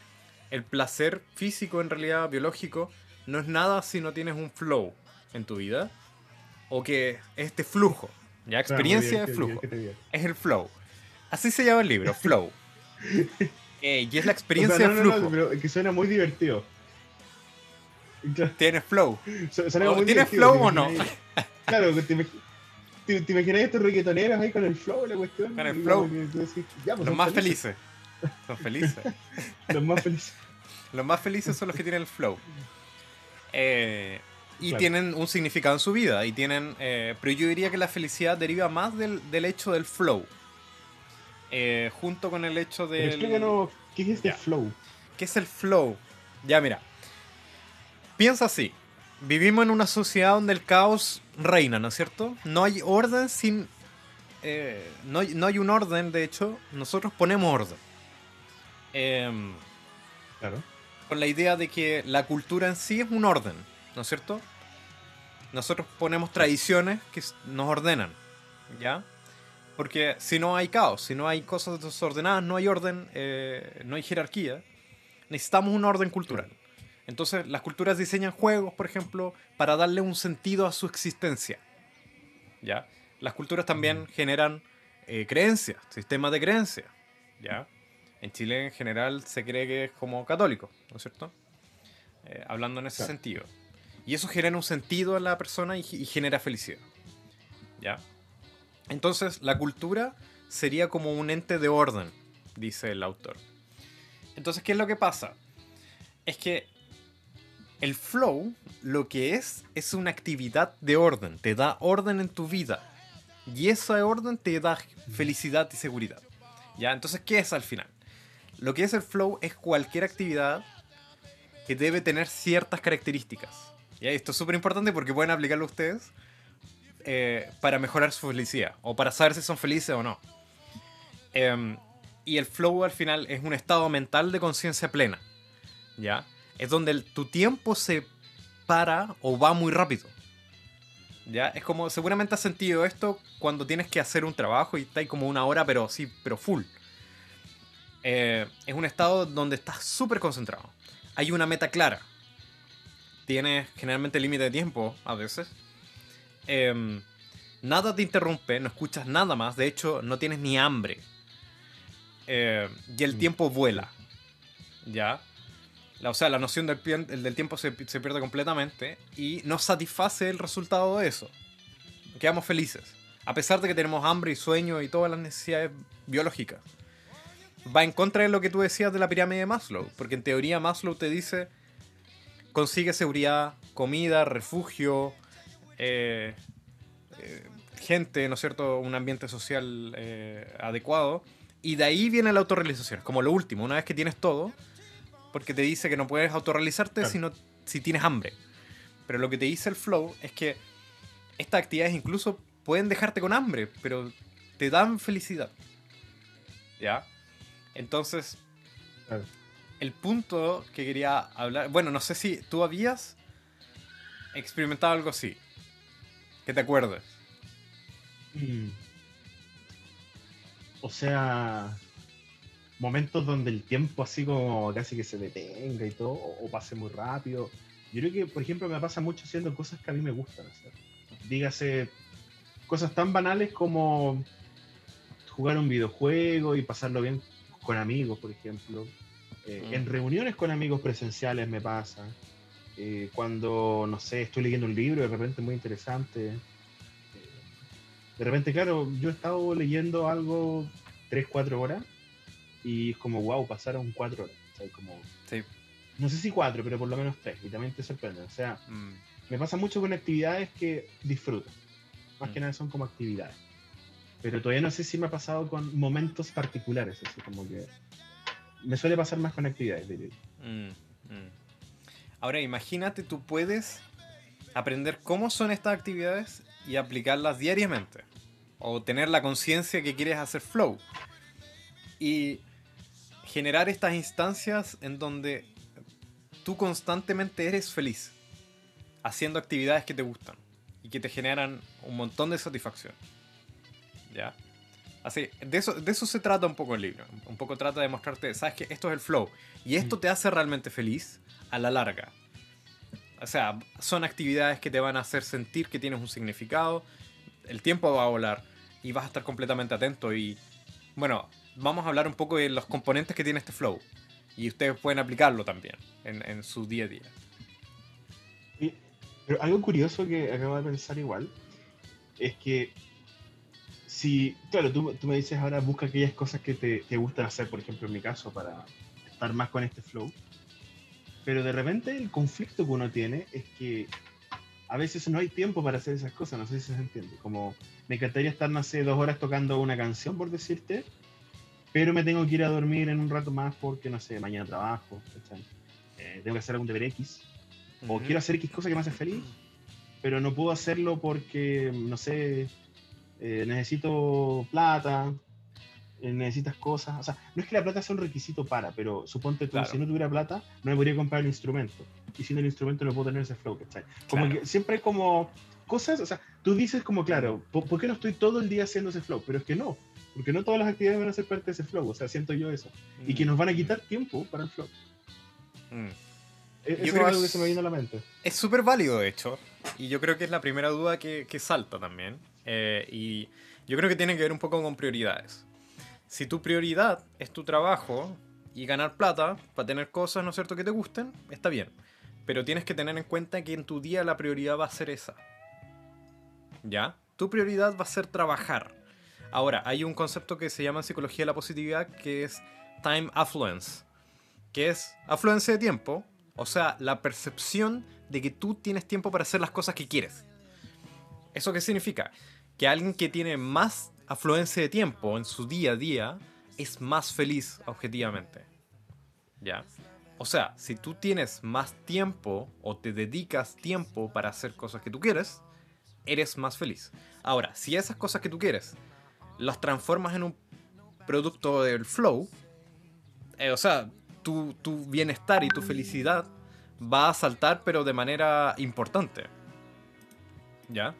el placer físico, en realidad, biológico, no es nada si no tienes un flow en tu vida. O que es este flujo. Ya, muy experiencia de flujo es el flow. Así se llama el libro, flow. Eh, y es la O experiencia sea, no, de no, flujo. no, pero que suena muy divertido. Tienes flow. ¿O ¿Tienes flow ¿te o no? Claro, te, te, te imaginas estos reggaetoneros ahí con el flow, la cuestión. Con el flow. decís, ya, pues, Los más felices. Son felices. Los más felices. Los más felices son los que tienen el flow. Eh, y Claro. tienen un significado en su vida. Y tienen. eh, pero yo diría que la felicidad deriva más del, del hecho del flow. Eh, junto con el hecho del. explícanos, ¿qué es este Ya. flow? ¿Qué es el flow? Ya, mira. Piensa así. Vivimos en una sociedad donde el caos reina, ¿no es cierto? No hay orden sin... eh, no, hay, no hay un orden, de hecho, nosotros ponemos orden. Em, Claro. con la idea de que la cultura en sí es un orden, ¿no es cierto? Nosotros ponemos tradiciones que nos ordenan, ¿ya? Porque si no hay caos, si no hay cosas desordenadas, no hay orden, eh, no hay jerarquía, necesitamos un orden cultural. Entonces las culturas diseñan juegos, por ejemplo, para darle un sentido a su existencia, ¿ya? Las culturas también generan eh, creencias, sistemas de creencias, ¿ya? En Chile en general se cree que es como católico, ¿no es cierto? Eh, hablando en ese Claro. sentido. Y eso genera un sentido en la persona y, y genera felicidad. ¿Ya? Entonces, la cultura sería como un ente de orden, dice el autor. Entonces, ¿qué es lo que pasa? Es que el flow lo que es es una actividad de orden, te da orden en tu vida. Y ese orden te da felicidad y seguridad. ¿Ya? Entonces, ¿qué es al final? Lo que es el flow es cualquier actividad que debe tener ciertas características. ¿Ya? Esto es súper importante porque pueden aplicarlo ustedes eh, para mejorar su felicidad o para saber si son felices o no. Em, y el flow al final es un estado mental de conciencia plena. ¿Ya? Es donde el- tu tiempo se para o va muy rápido. ¿Ya? Es como, seguramente has sentido esto cuando tienes que hacer un trabajo y está ahí como una hora, pero sí, pero full. Eh, es un estado donde estás súper concentrado. Hay una meta clara. Tienes generalmente límite de tiempo a veces. Em, nada te interrumpe, no escuchas nada más. De hecho, no tienes ni hambre. Eh, y el Mm. tiempo vuela. ¿Ya? La- o sea, la noción del, tiempo se, se pierde completamente y nos satisface el resultado de eso. Quedamos felices. A pesar de que tenemos hambre y sueño y todas las necesidades biológicas. Va en contra de lo que tú decías de la pirámide de Maslow. Porque en teoría Maslow te dice, consigue seguridad, comida, refugio, eh, eh, gente, ¿no es cierto? Un ambiente social eh, adecuado. Y de ahí viene la autorrealización, como lo último, una vez que tienes todo, porque te dice que no puedes autorrealizarte Claro. si, no- si tienes hambre. Pero lo que te dice el flow es que estas actividades incluso pueden dejarte con hambre, pero te dan felicidad. ¿Ya? Entonces, Claro. el punto que quería hablar, bueno, no sé si tú habías experimentado algo así. Que te acuerdes. Mm. O sea, momentos donde el tiempo así como casi que se detenga y todo, o, pase muy rápido. Yo creo que, por ejemplo, me pasa mucho haciendo cosas que a mí me gustan hacer. Dígase, cosas tan banales como jugar un videojuego y pasarlo bien con amigos, por ejemplo. Eh, Mm. En reuniones con amigos presenciales me pasa. Eh, cuando, no sé, estoy leyendo un libro de repente muy interesante. Eh, de repente, claro, yo he estado leyendo algo 3, 4 horas y es como, wow, pasaron 4 horas. O sea, como, Sí. no sé si 4, pero por lo menos 3. Y también te sorprende. O sea, me pasa mucho con actividades que disfruto. Más que Mm. nada son como actividades. Pero todavía no sé si me ha pasado con momentos particulares, así como que me suele pasar más con actividades, diría. Mm, mm. Ahora imagínate, tú puedes aprender cómo son estas actividades y aplicarlas diariamente. O tener la conciencia que quieres hacer flow. Y generar estas instancias en donde tú constantemente eres feliz. Haciendo actividades que te gustan. Y que te generan un montón de satisfacción. ¿Ya? Así, de eso, de eso se trata un poco el libro. Un poco trata de mostrarte, sabes que esto es el flow. Y esto Mm. te hace realmente feliz a la larga. O sea, son actividades que te van a hacer sentir que tienes un significado. El tiempo va a volar y vas a estar completamente atento. Y bueno, vamos a hablar un poco de los componentes que tiene este flow. Y ustedes pueden aplicarlo también en, en su día a día. Pero algo curioso que acabo de pensar igual es que si, claro, tú, tú me dices ahora busca aquellas cosas que te, te gustan hacer, por ejemplo, en mi caso, para estar más con este flow. Pero de repente el conflicto que uno tiene es que a veces no hay tiempo para hacer esas cosas, no sé si se entiende. Como me encantaría estar, no sé, dos horas tocando una canción, por decirte, pero me tengo que ir a dormir en un rato más porque, no sé, mañana trabajo. Eh, tengo que hacer algún deber X, o quiero hacer X cosa que me hace feliz, pero no puedo hacerlo porque, no sé, eh, necesito plata, eh, necesitas cosas. O sea, no es que la plata sea un requisito para, pero suponte tú, Claro. si no tuviera plata, no me podría comprar el instrumento. Y sin el instrumento no puedo tener ese flow, ¿cachai? Como Claro. que siempre hay como cosas, o sea, tú dices como, claro, ¿por, por qué no estoy todo el día haciendo ese flow? Pero es que no, porque no todas las actividades van a ser parte de ese flow, o sea, siento yo eso. Y que nos van a quitar tiempo para el flow. Mm. E- Eso Yo es creo algo que que se me viene a la mente. Es súper válido, de hecho. Y yo creo que es la primera duda que, que salta también. Eh, y yo creo que tiene que ver un poco con prioridades. Si tu prioridad es tu trabajo y ganar plata para tener cosas, ¿no es cierto?, que te gusten, está bien. Pero tienes que tener en cuenta que en tu día la prioridad va a ser esa. ¿Ya? Tu prioridad va a ser trabajar. Ahora, hay un concepto que se llama en psicología de la positividad que es time affluence. Que es afluencia de tiempo, o sea, la percepción de que tú tienes tiempo para hacer las cosas que quieres. ¿Eso qué significa? Que alguien que tiene más afluencia de tiempo en su día a día es más feliz objetivamente. ¿Ya? O sea, si tú tienes más tiempo o te dedicas tiempo para hacer cosas que tú quieres, eres más feliz. Ahora, si esas cosas que tú quieres las transformas en un producto del flow, eh, o sea, tu, tu bienestar y tu felicidad va a saltar, pero de manera importante. ¿Ya?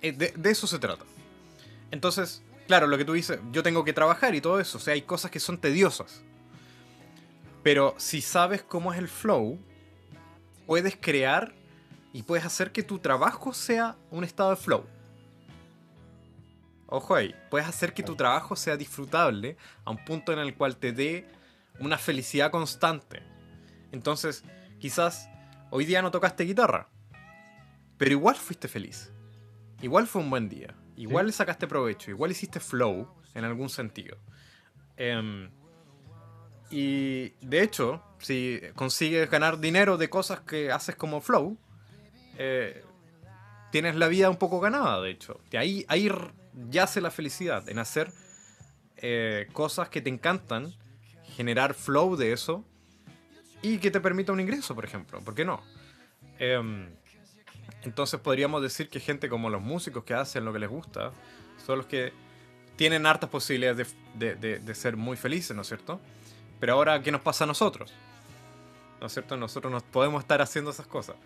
Eh, de, de eso se trata. Entonces, claro, lo que tú dices, yo tengo que trabajar y todo eso, o sea, hay cosas que son tediosas. Pero si sabes cómo es el flow, puedes crear y puedes hacer que tu trabajo sea un estado de flow. Ojo ahí, puedes hacer que tu trabajo sea disfrutable a un punto en el cual te dé una felicidad constante. Entonces, quizás hoy día no tocaste guitarra, pero igual fuiste feliz. Igual fue un buen día. Igual le sacaste provecho. Igual hiciste flow en algún sentido. Em, y de hecho, si consigues ganar dinero de cosas que haces como flow, eh, tienes la vida un poco ganada, de hecho. Ahí, ahí yace la felicidad, en hacer eh, cosas que te encantan, generar flow de eso y que te permita un ingreso, por ejemplo. ¿Por qué no? Em, entonces podríamos decir que gente como los músicos que hacen lo que les gusta son los que tienen hartas posibilidades de, de- ser muy felices, ¿no es cierto? Pero ahora, ¿qué nos pasa a nosotros? ¿No es cierto? Nosotros no podemos estar haciendo esas cosas.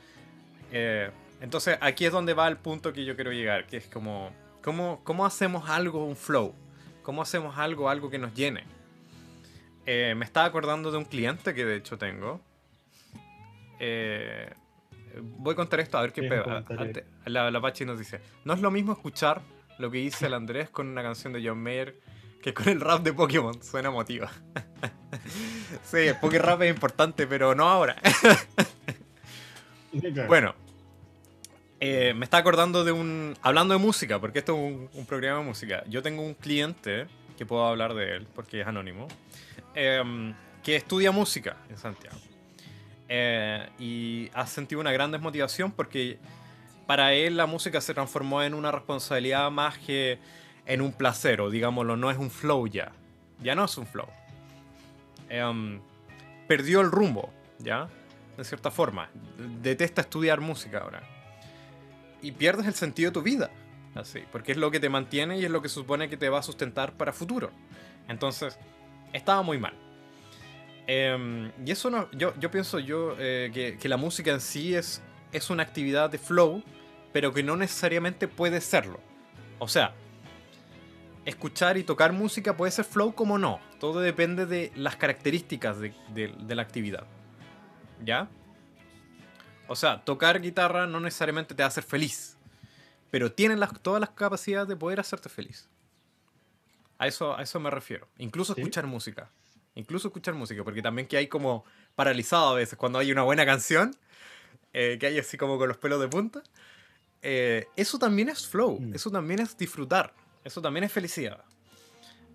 Eh, entonces, aquí es donde va el punto que yo quiero llegar, que es como, ¿cómo, cómo hacemos algo, un flow? ¿Cómo hacemos algo, algo que nos llene? Eh, me estaba acordando de un cliente que de hecho tengo. Eh, voy a contar esto a ver qué pega. La, la Pachi nos dice: No es lo mismo escuchar lo que dice el Andrés con una canción de John Mayer que con el rap de Pokémon. Suena emotiva. sí, el Poké rap es importante, pero no ahora. Bueno, eh, me está acordando de un. Hablando de música, porque esto es un, un programa de música. Yo tengo un cliente, que puedo hablar de él, porque es anónimo, em, que estudia música en Santiago. Eh, y ha sentido una gran desmotivación porque para él la música se transformó en una responsabilidad más que en un placer, o digámoslo, no es un flow ya. Ya no es un flow. Em, perdió el rumbo, ¿ya? De cierta forma. Detesta estudiar música ahora. Y pierdes el sentido de tu vida. Así, porque es lo que te mantiene y es lo que supone que te va a sustentar para futuro. Entonces, estaba muy mal. Em, y eso no, yo, yo pienso yo eh, que, que la música en sí es, es una actividad de flow, pero que no necesariamente puede serlo. O sea, escuchar y tocar música puede ser flow como no. Todo depende de las características de, de- de la actividad. ¿Ya? O sea, tocar guitarra no necesariamente te va a hacer feliz. Pero tiene las, todas las capacidades de poder hacerte feliz. A eso, a eso me refiero. Incluso Sí. escuchar música. Incluso escuchar música. Porque también que hay como paralizado a veces. Cuando hay una buena canción, eh, que hay así como con los pelos de punta. Eh, eso también es flow, Mm. eso también es disfrutar, eso también es felicidad.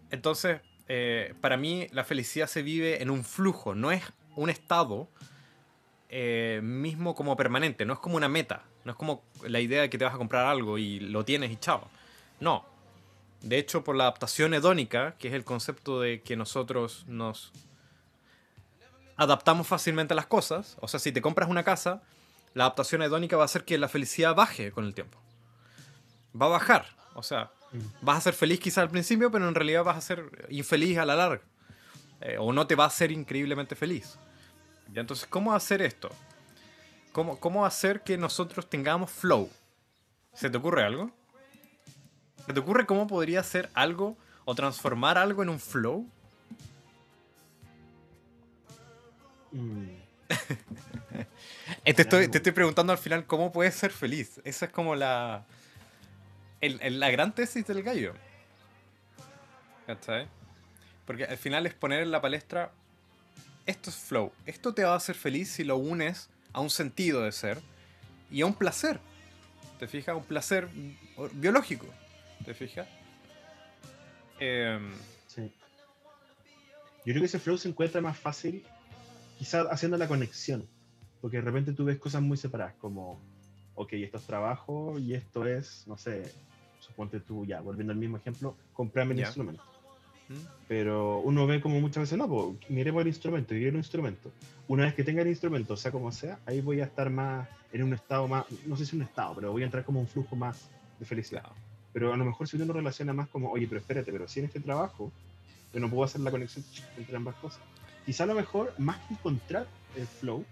Entonces, eh, para mí la felicidad se vive en un flujo, no es un estado eh, mismo como permanente, no es como una meta, no es como la idea de que te vas a comprar algo y lo tienes y chao. No. De hecho, por la adaptación hedónica, que es el concepto de que nosotros nos adaptamos fácilmente a las cosas, o sea, si te compras una casa, la adaptación hedónica va a hacer que la felicidad baje con el tiempo. Va a bajar, o sea, Mm. vas a ser feliz quizá al principio, pero en realidad vas a ser infeliz a la larga. Eh, o no te va a hacer increíblemente feliz. ¿Ya? Entonces, ¿cómo hacer esto? ¿Cómo, ¿Cómo hacer que nosotros tengamos flow? ¿Se te ocurre algo? ¿Se te ocurre cómo podría ser algo o transformar algo en un flow? Mm. Te, estoy, te estoy preguntando al final cómo puedes ser feliz. Esa es como la. el- el- la gran tesis del gallo. ¿Cachai? Porque al final es poner en la palestra. Esto es flow. Esto te va a hacer feliz si lo unes a un sentido de ser y a un placer. ¿Te fijas? Un placer biológico. ¿Te fijas? Em, Sí. Yo creo que ese flow se encuentra más fácil, quizás haciendo la conexión, porque de repente tú ves cosas muy separadas, como, ok, esto es trabajo y esto es, no sé, suponte tú, ya, volviendo al mismo ejemplo, comprarme el Ya. instrumento. ¿Mm? Pero uno ve como muchas veces, no, pues mire por el instrumento, quiero un instrumento. Una vez que tenga el instrumento, sea como sea, ahí voy a estar más en un estado más, no sé si un estado, pero voy a entrar como un flujo más de felicidad. claro. Pero a lo mejor si uno lo relaciona más como, oye, pero espérate, pero si en este trabajo yo no puedo hacer la conexión entre ambas cosas. Quizá a lo mejor, más que encontrar el flow,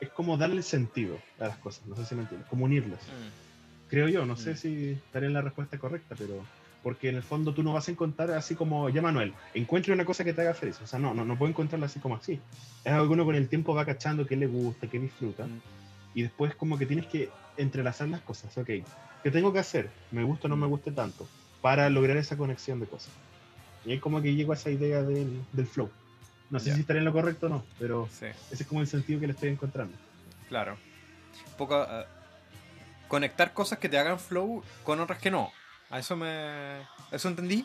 es como darle sentido a las cosas, no sé si me entiendes, como unirlas. Mm, Creo yo, no sé Mm. si estaré en la respuesta correcta, pero porque en el fondo tú no vas a encontrar así como, ya Manuel, encuentre una cosa que te haga feliz. O sea, no, no, no puedo encontrarla así como así. Es algo que uno con el tiempo va cachando qué le gusta, qué disfruta mm. y después como que tienes que entrelazar las cosas, ok, ¿qué tengo que hacer? ¿Me gusta o no me guste tanto? Para lograr esa conexión de cosas. Y es como que llego a esa idea del, del flow. No sé si estaré en lo correcto o no, pero Sí. ese es como el sentido que le estoy encontrando. Claro. Un poco eh, conectar cosas que te hagan flow con otras que no. A eso me. ¿Eso entendí?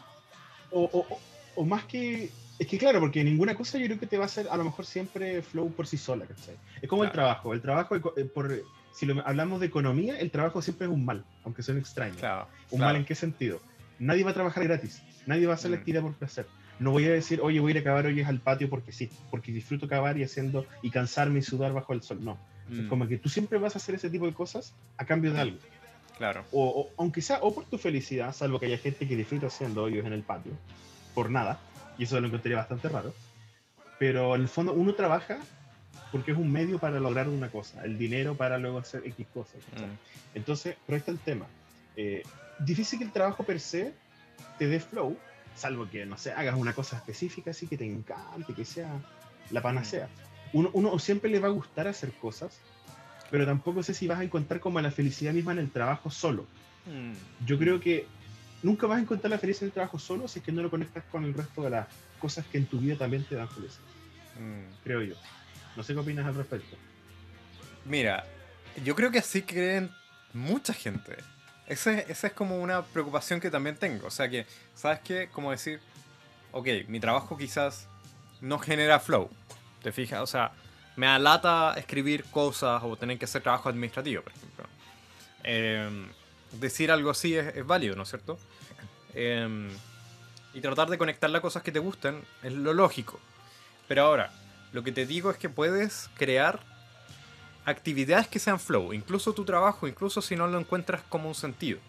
O, o- o- más que... Es que claro, porque ninguna cosa yo creo que te va a hacer a lo mejor siempre flow por sí sola, ¿cachai? Es como el Claro. trabajo. El trabajo, eh, por, si lo, hablamos de economía, el trabajo siempre es un mal, aunque suene extraño. Claro. ¿Un claro. mal en qué sentido? Nadie va a trabajar gratis. Nadie va a hacer la Mm. actividad por placer. No voy a decir, oye, voy a ir a cavar hoy al patio porque sí, porque disfruto cavar y haciendo y cansarme y sudar bajo el sol. No. Es Mm, como que tú siempre vas a hacer ese tipo de cosas a cambio de algo. Claro. O, o- aunque sea o por tu felicidad, salvo que haya gente que disfruta haciendo hoyos en el patio, por nada, y eso lo encontraría bastante raro. Pero en el fondo uno trabaja porque es un medio para lograr una cosa, el dinero para luego hacer X cosas. Mm, Entonces, pero ahí está el tema. Eh, difícil que el trabajo per se te dé flow, salvo que, no sé, hagas una cosa específica así que te encante, que sea la panacea. Uno, uno siempre le va a gustar hacer cosas, pero tampoco sé si vas a encontrar como la felicidad misma en el trabajo solo. mm, Yo creo que nunca vas a encontrar la felicidad en el trabajo solo si es que no lo conectas con el resto de las cosas que en tu vida también te dan felicidad, mm. creo yo. No sé qué opinas al respecto. Mira, yo creo que así creen mucha gente. Ese- esa es como una preocupación que también tengo. O sea que, ¿sabes qué? Como decir, ok, mi trabajo quizás no genera flow. ¿Te fijas? O sea, me alata escribir cosas o tener que hacer trabajo administrativo, por ejemplo. Em, decir algo así es, válido, ¿no es cierto? Em, y tratar de conectar a cosas que te gusten es lo lógico. Pero ahora, lo que te digo es que puedes crear actividades que sean flow, incluso tu trabajo, incluso si no lo encuentras como un sentido.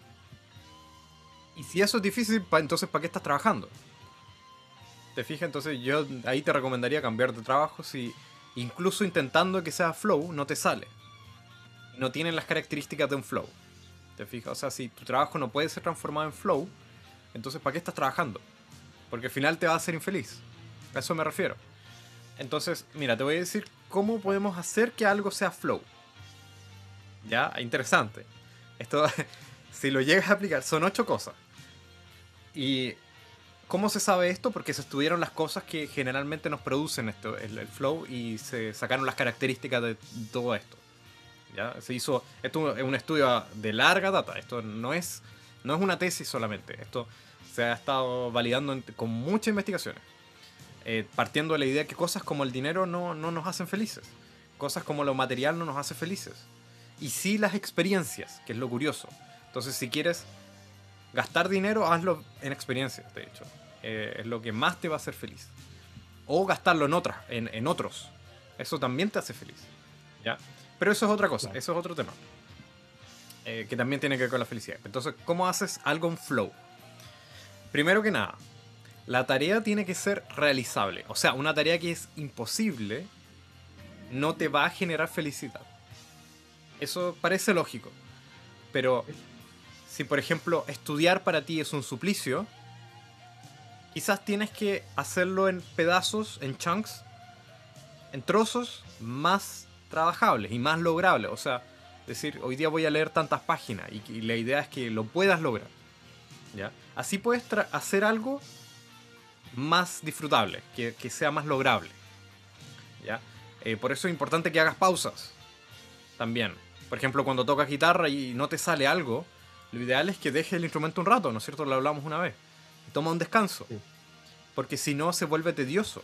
Y si eso es difícil, entonces ¿para qué estás trabajando? ¿Te fijas? Entonces yo ahí te recomendaría cambiar de trabajo si incluso intentando que sea flow no te sale. No tienen las características de un flow. ¿Te fijas? O sea, si tu trabajo no puede ser transformado en flow, entonces ¿para qué estás trabajando? Porque al final te va a hacer infeliz. A eso me refiero. Entonces, mira, te voy a decir cómo podemos hacer que algo sea flow. Ya, interesante. Esto, si lo llegas a aplicar, son ocho cosas. ¿Y cómo se sabe esto? Porque se estudiaron las cosas que generalmente nos producen esto, el, el flow y se sacaron las características de todo esto. ¿ya? Se hizo, esto es un estudio de larga data, esto no es, no es una tesis solamente, esto se ha estado validando con muchas investigaciones, eh, partiendo de la idea que cosas como el dinero no, no nos hacen felices, cosas como lo material no nos hace felices, y sí las experiencias, que es lo curioso. Entonces, si quieres gastar dinero, hazlo en experiencias, de hecho. Eh, es lo que más te va a hacer feliz. O gastarlo en otras, en, en otros. Eso también te hace feliz. ¿Ya? Pero eso es otra cosa, eso es otro tema. Eh, que también tiene que ver con la felicidad. Entonces, ¿cómo haces algo en flow? Primero que nada, la tarea tiene que ser realizable. O sea, una tarea que es imposible no te va a generar felicidad. Eso parece lógico. Pero si, por ejemplo, estudiar para ti es un suplicio, quizás tienes que hacerlo en pedazos, en chunks, en trozos más trabajables y más logrables. O sea, decir, hoy día voy a leer tantas páginas y, la idea es que lo puedas lograr. ¿ya? Así puedes hacer algo más disfrutable, que, que sea más lograble. ¿ya? Eh, por eso es importante que hagas pausas también. Por ejemplo, cuando tocas guitarra y no te sale algo, lo ideal es que dejes el instrumento un rato, ¿no es cierto? Lo hablamos una vez. Toma un descanso. Sí. Porque si no, se vuelve tedioso.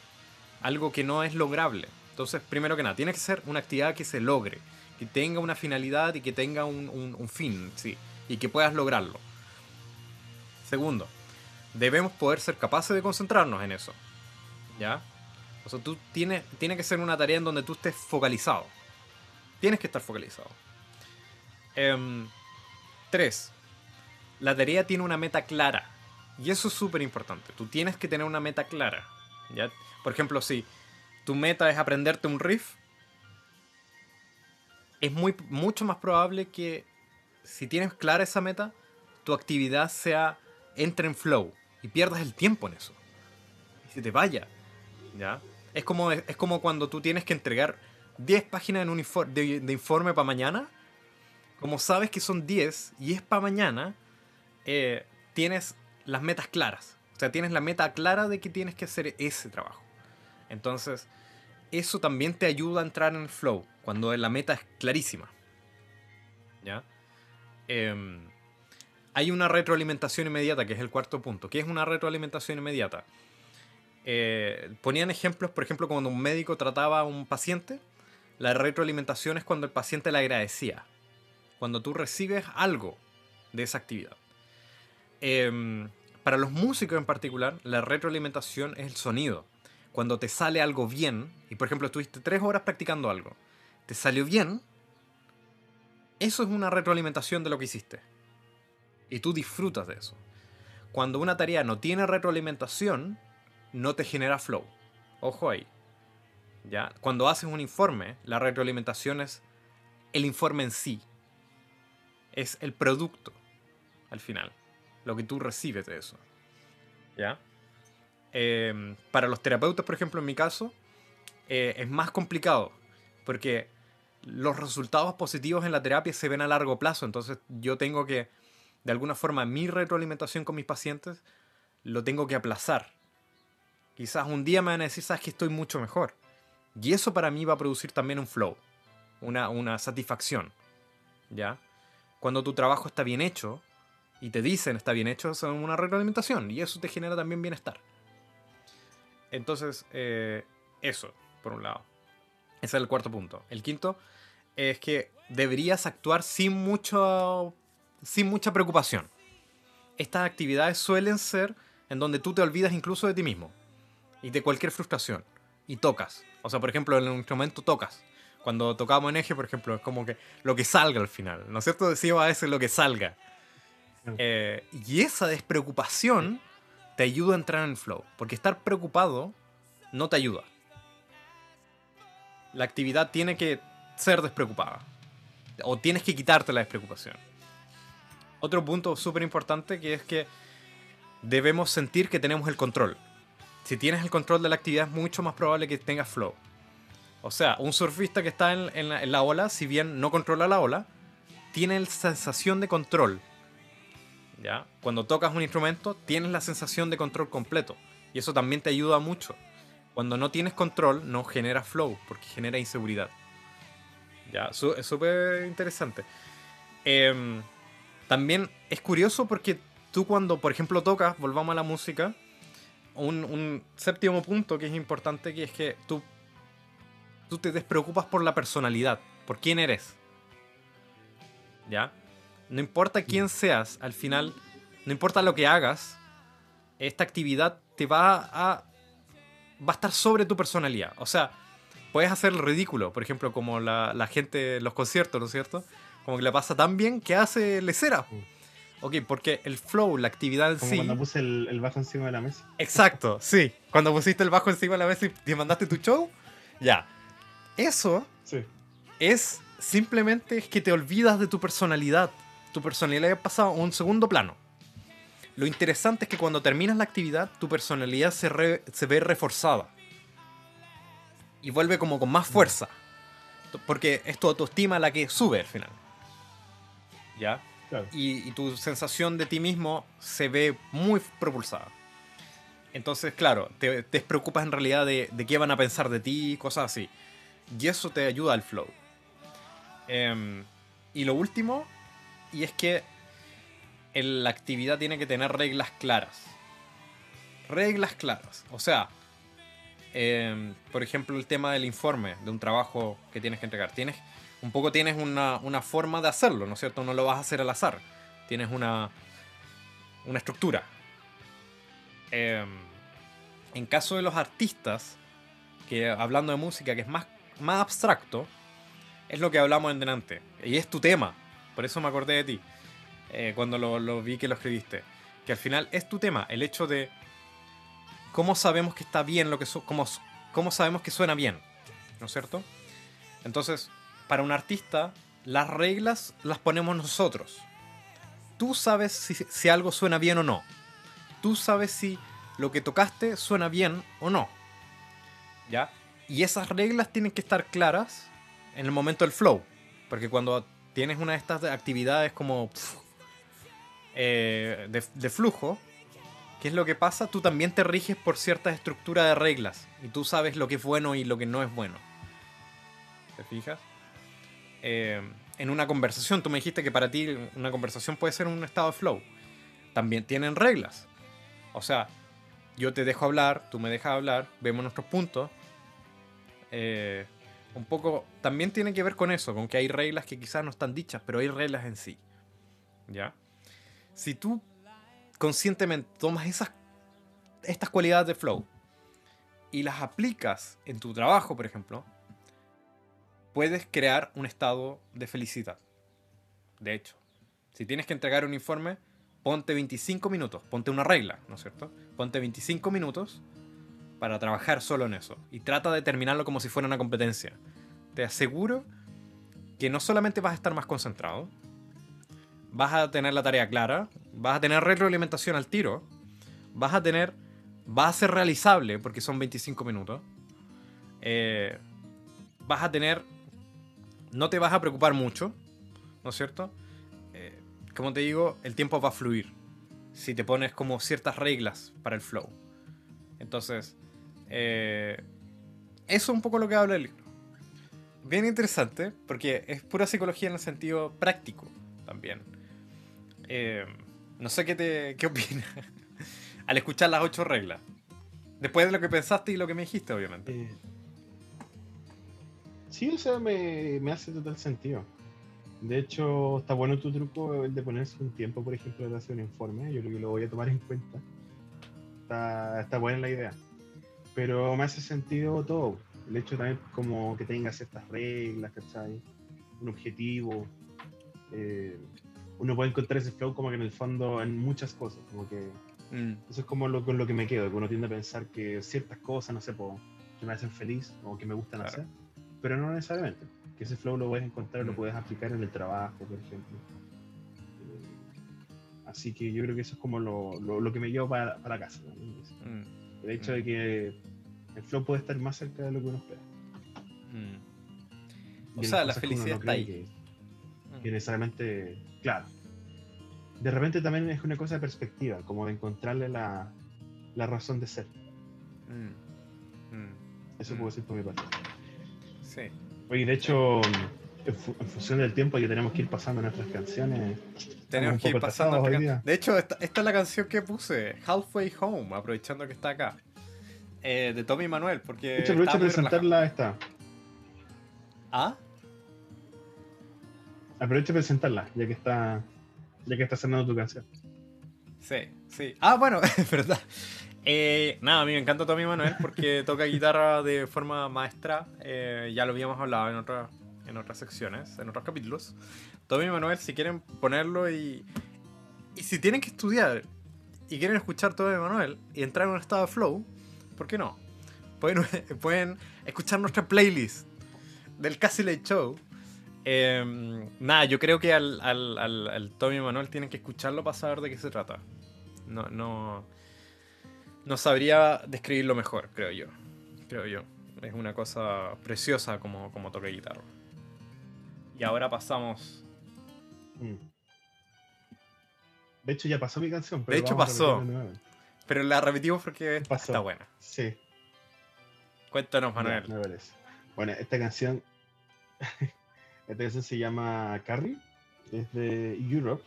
Algo que no es lograble. Entonces, primero que nada, tiene que ser una actividad que se logre. Que tenga una finalidad y que tenga un, un- un fin, sí. Y que puedas lograrlo. Segundo, debemos poder ser capaces de concentrarnos en eso. ¿Ya? O sea, tú tienes, tiene que ser una tarea en donde tú estés focalizado. Tienes que estar focalizado. Em, tres, la tarea tiene una meta clara. Y eso es súper importante. Tú tienes que tener una meta clara. ¿ya? Por ejemplo, si tu meta es aprenderte un riff, es muy, mucho más probable que si tienes clara esa meta, tu actividad sea entre en flow y pierdas el tiempo en eso. Y se te vaya. ¿ya? Es, como, es como cuando tú tienes que entregar 10 páginas en un de informe para mañana. Como sabes que son 10 y es para mañana, eh, tienes las metas claras. O sea, tienes la meta clara de que tienes que hacer ese trabajo. Entonces, eso también te ayuda a entrar en el flow, cuando la meta es clarísima. ¿Ya? Em, hay una retroalimentación inmediata, que es el cuarto punto. ¿Qué es una retroalimentación inmediata? Eh, ponían ejemplos, por ejemplo, cuando un médico trataba a un paciente, la retroalimentación es cuando el paciente le agradecía. Cuando tú recibes algo de esa actividad. Em, para los músicos en particular, la retroalimentación es el sonido. Cuando te sale algo bien, y por ejemplo estuviste tres horas practicando algo, te salió bien, eso es una retroalimentación de lo que hiciste. Y tú disfrutas de eso. Cuando una tarea no tiene retroalimentación, no te genera flow. Ojo ahí. ¿Ya? Cuando haces un informe, la retroalimentación es el informe en sí. Es el producto, al final. Lo que tú recibes de eso. ¿Ya? Eh, para los terapeutas, por ejemplo, en mi caso, eh, es más complicado. Porque los resultados positivos en la terapia se ven a largo plazo. Entonces yo tengo que, de alguna forma, mi retroalimentación con mis pacientes lo tengo que aplazar. Quizás un día me van a decir, sabes que estoy mucho mejor. Y eso para mí va a producir también un flow, una, una satisfacción. ¿Ya? Cuando tu trabajo está bien hecho y te dicen está bien hecho, es una retroalimentación y eso te genera también bienestar. Entonces, eh, eso, por un lado. Ese es el cuarto punto. El quinto es que deberías actuar sin, mucho, sin mucha preocupación. Estas actividades suelen ser en donde tú te olvidas incluso de ti mismo y de cualquier frustración y tocas. O sea, por ejemplo, en un instrumento tocas. Cuando tocamos en eje, por ejemplo, es como que lo que salga al final. ¿No es cierto? Decíamos a veces lo que salga. Eh, y esa despreocupación te ayuda a entrar en el flow. Porque estar preocupado no te ayuda. La actividad tiene que ser despreocupada. O tienes que quitarte la despreocupación. Otro punto súper importante que es que debemos sentir que tenemos el control. Si tienes el control de la actividad es mucho más probable que tengas flow. O sea, un surfista que está en, la ola, si bien no controla la ola, tiene la sensación de control. Cuando tocas un instrumento, tienes la sensación de control completo. Y eso también te ayuda mucho. Cuando no tienes control, no genera flow, porque genera inseguridad. Ya, es súper interesante. Em, también es curioso porque tú cuando, por ejemplo, tocas, volvamos a la música, un, un séptimo punto que es importante, que es que tú, tú te despreocupas por la personalidad, por quién eres. ¿Ya? No importa quién seas, al final, no importa lo que hagas, esta actividad te va a, va a estar sobre tu personalidad. O sea, puedes hacer el ridículo, por ejemplo, como la, la gente en los conciertos, ¿no es cierto? Como que le pasa tan bien que hace lecera. Ok, porque el flow, la actividad en Como sí. cuando puse el, el bajo encima de la mesa. Exacto, sí. Cuando pusiste el bajo encima de la mesa y te mandaste tu show, ya. Eso Sí. es simplemente que te olvidas de tu personalidad. Tu personalidad ha pasado a un segundo plano. Lo interesante es que cuando terminas la actividad, tu personalidad se, re- se ve reforzada. Y vuelve como con más fuerza. Porque es tu autoestima la que sube al final. ¿Ya? Claro. y, y tu sensación de ti mismo se ve muy propulsada. Entonces, claro, te, te despreocupas en realidad de, de qué van a pensar de ti, cosas así. Y eso te ayuda al flow. Em, y lo último, y es que la actividad tiene que tener reglas claras. Reglas claras. O sea, em, por ejemplo, el tema del informe de un trabajo que tienes que entregar. Tienes, un poco tienes una, una forma de hacerlo, ¿no es cierto? No lo vas a hacer al azar. Tienes una, una estructura. Em, en caso de los artistas, que hablando de música, que es más, más abstracto, es lo que hablamos en delante. Y es tu tema. Por eso me acordé de ti. eh, cuando lo, vi que lo escribiste. Que al final es tu tema. El hecho de cómo sabemos que está bien lo que su- cómo, cómo sabemos que suena bien. ¿No es cierto? Entonces, para un artista, las reglas las ponemos nosotros. Tú sabes si algo suena bien o no. Tú sabes si lo que tocaste suena bien o no. ¿Ya? Y esas reglas tienen que estar claras en el momento del flow. Porque cuando tienes una de estas actividades como eh, de, de flujo, ¿qué es lo que pasa? Tú también te riges por cierta estructura de reglas. Y tú sabes lo que es bueno y lo que no es bueno. ¿Te fijas? Eh, en una conversación, tú me dijiste que para ti una conversación puede ser un estado de flow. También tienen reglas. O sea, yo te dejo hablar, tú me dejas hablar, vemos nuestros puntos. Eh, un poco también tiene que ver con eso, con que hay reglas que quizás no están dichas, pero hay reglas en sí. ¿Ya? Si tú conscientemente tomas esas, estas cualidades de flow y las aplicas en tu trabajo, por ejemplo, puedes crear un estado de felicidad. De hecho, si tienes que entregar un informe, ponte 25 minutos, ponte una regla, ¿no es cierto? Ponte 25 minutos para trabajar solo en eso y trata de terminarlo como si fuera una competencia. Te aseguro que no solamente vas a estar más concentrado, vas a tener la tarea clara, vas a tener retroalimentación al tiro, vas a tener, va a ser realizable porque son 25 minutos, eh, vas a tener, no te vas a preocupar mucho, ¿no es cierto? Eh, como te digo, el tiempo va a fluir si te pones como ciertas reglas para el flow. Entonces, eh, eso es un poco lo que habla el libro. Bien interesante, porque es pura psicología en el sentido práctico también. Eh, no sé qué, te, qué opinas al escuchar las ocho reglas. Después de lo que pensaste y lo que me dijiste, obviamente. Eh, sí, o sea, me, me hace total sentido. De hecho, está bueno tu truco el de ponerse un tiempo, por ejemplo, de hacer un informe. Yo creo que lo voy a tomar en cuenta. Está, está buena la idea. Pero me hace sentido todo. El hecho también como que tenga ciertas reglas, ¿cachai? Un objetivo. Eh, uno puede encontrar ese flow como que en el fondo en muchas cosas. Como que Mm, eso es como lo, con lo que me quedo, que uno tiende a pensar que ciertas cosas, no sé, po, que me hacen feliz o que me gustan Claro. hacer, pero no necesariamente. Que ese flow lo puedes encontrar, lo Mm. puedes aplicar en el trabajo, por ejemplo. Eh, así que yo creo que eso es como lo, lo- lo que me llevo para, para casa. ¿no? mm, El hecho de que el flow puede estar más cerca de lo que uno espera. mm. O sea, la felicidad no está ahí. Que, que necesariamente, claro. De repente también es una cosa de perspectiva, como de encontrarle la, la razón de ser. Mm, mm. Eso Mm. puedo decir por mi parte. Sí. Oye, de hecho, en, fu- en función del tiempo que tenemos que ir pasando nuestras canciones. Tenemos que ir pasando. hoy día. De hecho, esta, esta es la canción que puse, Halfway Home, aprovechando que está acá. Eh, de Tommy Manuel, porque. De hecho, relajado. presentarla esta. ¿Ah? Aprovecha de presentarla, ya que está. Ya que está sonando tu canción. Sí, sí. Ah, bueno, es verdad. Eh, nada, a mí me encanta Tommy Manuel porque toca guitarra de forma maestra. Eh, ya lo habíamos hablado en, otras en otras secciones, en otros capítulos. Tommy Manuel, si quieren ponerlo y. Y si tienen que estudiar y quieren escuchar Tommy Manuel y entrar en un estado de flow, ¿por qué no? Pueden, pueden escuchar nuestra playlist del Casi Late Show. Eh, nada, yo creo que al, al, al, Tommy Manuel tienen que escucharlo para saber de qué se trata. No, no, no sabría describirlo mejor, creo yo. Creo yo. Es una cosa preciosa como, como toca guitarra. Y ahora pasamos. Mm. De hecho, ya pasó mi canción. Pero De hecho, pasó. Pero la repetimos porque Pasó. está buena. Sí. Cuéntanos, Manuel. Bueno, esta canción. esta canción se llama Carrie. Es de Europe.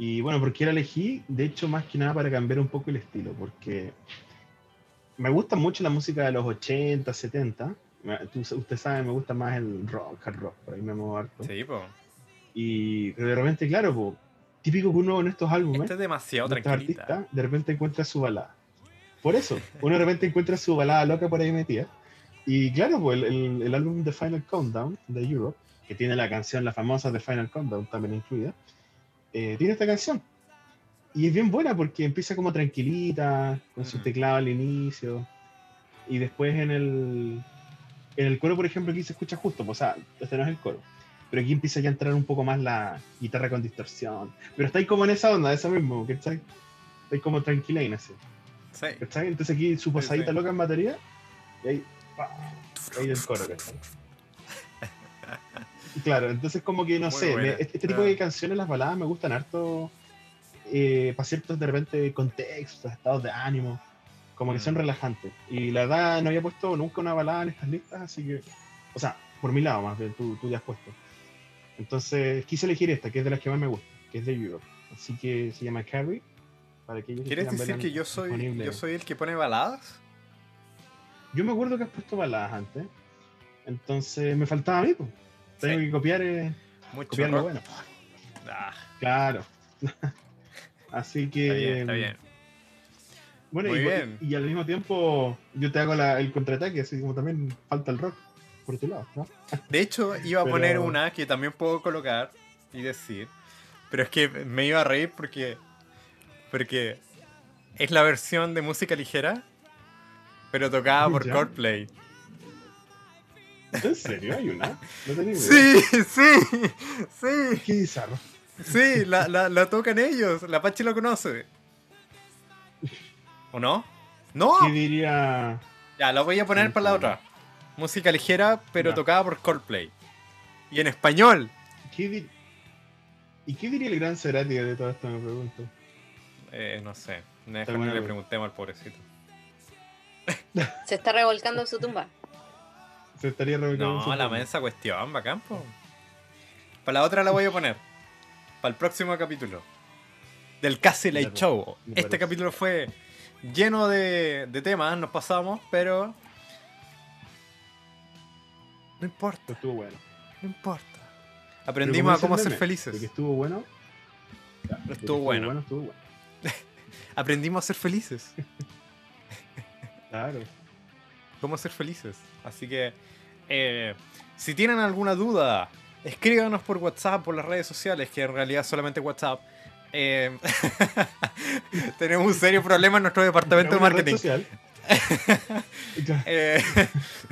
Y bueno, ¿por qué la elegí? De hecho, más que nada para cambiar un poco el estilo, porque me gusta mucho la música de los 80, 70. Usted sabe, me gusta más el rock, hard rock, por ahí me muevo harto. Sí, po. Y de repente, claro, po, típico que uno en estos álbumes, Esta es demasiado de tranquilita. artistas, de repente encuentra su balada. Por eso, uno de repente encuentra su balada loca por ahí metida. Y claro, pues el, el- el álbum The Final Countdown de Europe, que tiene la canción, la famosa The Final Countdown también incluida, eh, tiene esta canción. Y es bien buena porque empieza como tranquilita, con su Mm. teclado al inicio. Y después en el, en el coro, por ejemplo, aquí se escucha justo, pues, o sea, este no es el coro. Pero aquí empieza ya a entrar un poco más la guitarra con distorsión. Pero está ahí como en esa onda, eso mismo, ¿cachai? Está ahí como tranquila y así. Sí. ¿Cachai? Entonces aquí su pasadita sí. loca en batería y ahí, pa, ahí del coro, Claro, entonces como que no Muy sé, me- este, este tipo de canciones, las baladas, me gustan harto para ciertos de repente contextos, estados de ánimo, como que Mm. son relajantes. Y la verdad no había puesto nunca una balada en estas listas, así que, o sea, por mi lado más bien, tú, tú ya has puesto. Entonces quise elegir esta, que es de las que más me gusta, que es de Europe. Así que se llama Carrie. Para que ¿Quieres decir que yo soy, disponible. yo soy el que pone baladas? Yo me acuerdo que has puesto baladas antes. Entonces me faltaba a mí, pues. Tengo Sí. que copiar, eh, Mucho copiar lo bueno. Ah, Claro. Así que. está bien, está bien. Bueno, Muy y, bien. y al mismo tiempo yo te hago la- el contraataque, así como también falta el rock por tu lado, ¿no? De hecho, iba a Pero- poner una que también puedo colocar y decir. Pero es que me iba a reír porque. Porque es la versión de música ligera, pero tocada por. Coldplay. ¿En serio? ¿Hay una? No tenía idea. Sí, sí, sí, Qué bizarro. sí, la, la, la tocan ellos. La Pachi lo conoce. ¿O no? ¡No! ¿Qué diría? Ya, la voy a poner para la otra. Música ligera, pero Ya. tocada por Coldplay. Y en español. ¿Qué di- ¿Y qué diría el gran Cerati de todo esto? Me pregunto. Eh, no sé. Ni bueno, le preguntemos al pobrecito. Se está revolcando en su tumba. Se estaría revolcando en su No, la tumba. mensa cuestión, bacán, po. Para la otra la voy a poner. Para el próximo capítulo. Del Casi pues, Show. Este parece. capítulo fue lleno de, de temas, nos pasamos, pero. No importa, Estuvo bueno. no importa. Aprendimos a cómo ser felices. que estuvo bueno. ya, que estuvo bueno. Estuvo bueno. Aprendimos a ser felices. Claro. cómo ser felices. Así que, eh, si tienen alguna duda, escríbanos por WhatsApp, por las redes sociales, que en realidad es solamente WhatsApp. Eh, tenemos un serio problema en nuestro departamento de marketing. Eh,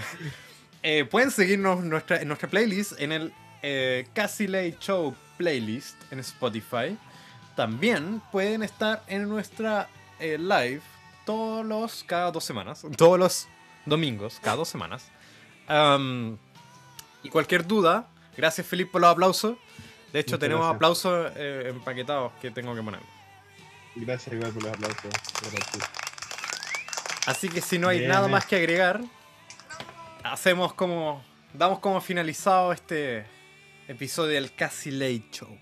eh, pueden seguirnos nuestra, en nuestra playlist, en el eh, Casi Late Show playlist en Spotify. También pueden estar en nuestra live todos los, cada dos semanas, todos los domingos, cada dos semanas. Y cualquier duda, gracias Felipe por los aplausos. De hecho, Muchas tenemos gracias. aplausos eh, empaquetados que tengo que poner. Gracias igual por los aplausos. Gracias. Así que si no hay Bien, nada bien. más que agregar, hacemos como damos como finalizado este episodio del Casi Late Show.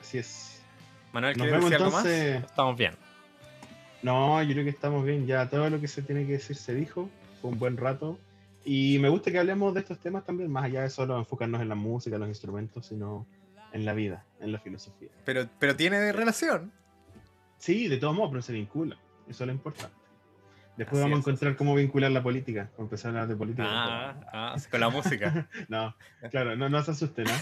Así es. Manuel, ¿quieres decir algo entonces. más? Estamos bien. No, yo creo que estamos bien. Ya todo lo que se tiene que decir se dijo. Fue un buen rato. Y me gusta que hablemos de estos temas también, más allá de solo enfocarnos en la música, en los instrumentos, sino en la vida, en la filosofía. Pero, pero tiene relación. Sí, de todos modos, pero se vincula. Eso es lo importante. Después Así vamos a es, encontrar cómo vincular la política, para empezar a hablar de política. Ah, ah, con la música. No, claro, no, no se asusten, ¿no?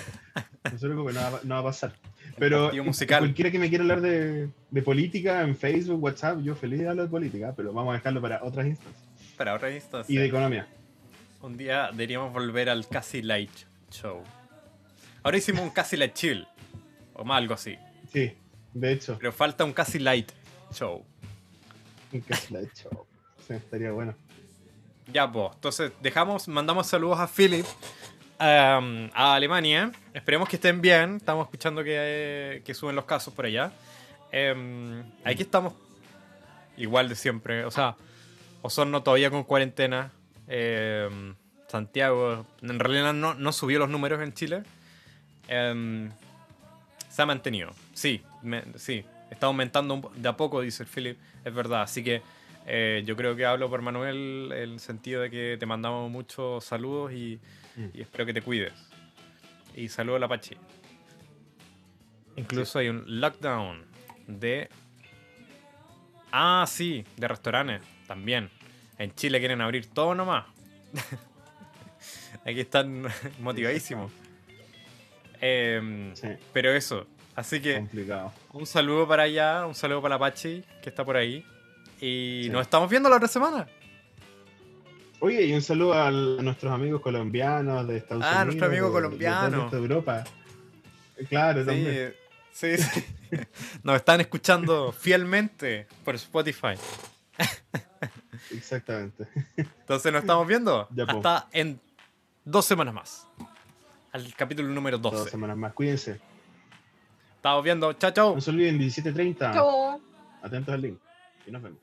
No se preocupen, no va, no va a pasar. Pero musical. cualquiera que me quiera hablar de, de política en Facebook, WhatsApp, yo feliz de hablar de política, pero vamos a dejarlo para otras instancias. Para otra instancia. Y de economía. Un día deberíamos volver al Casi Light Show. Ahora hicimos un Casi Light Chill. O más algo así. Sí, de hecho, Pero falta un Casi Light Show. un Gaslight Show. Sí, estaría bueno. Ya, pues. Entonces, dejamos, mandamos saludos a Philip, um, a Alemania. Esperemos que estén bien. Estamos escuchando que, que suben los casos por allá. Em, aquí estamos igual de siempre. O sea, Osorno todavía con cuarentena. Em, Santiago, en realidad no, no subió los números en Chile. Em, se ha mantenido. Sí, me- sí. Está aumentando de a poco, dice el Philip. Es verdad. Así que eh, yo creo que hablo por Manuel en el sentido de que te mandamos muchos saludos y, Mm. y espero que te cuides. Y saludo a la Pachi. Incluso hay un lockdown de. Ah, sí, de restaurantes también. En Chile quieren abrir todo nomás. Aquí están motivadísimos. Em, Sí, pero eso. Así que complicado. un saludo para allá, un saludo para la Pachi, que está por ahí. Y Sí. nos estamos viendo la otra semana. Oye, y un saludo al- a nuestros amigos colombianos de Estados Ah, Unidos. nuestro amigo de- colombiano. de Europa. Claro, también. Sí, sí. Nos están escuchando fielmente por Spotify. Exactamente. Entonces nos estamos viendo Ya, hasta en dos semanas más. Al capítulo número Dos 12. semanas más. Cuídense. Estamos viendo. Chao, chao. No se olviden, 17.30. Chau. Atentos al link. Y nos vemos.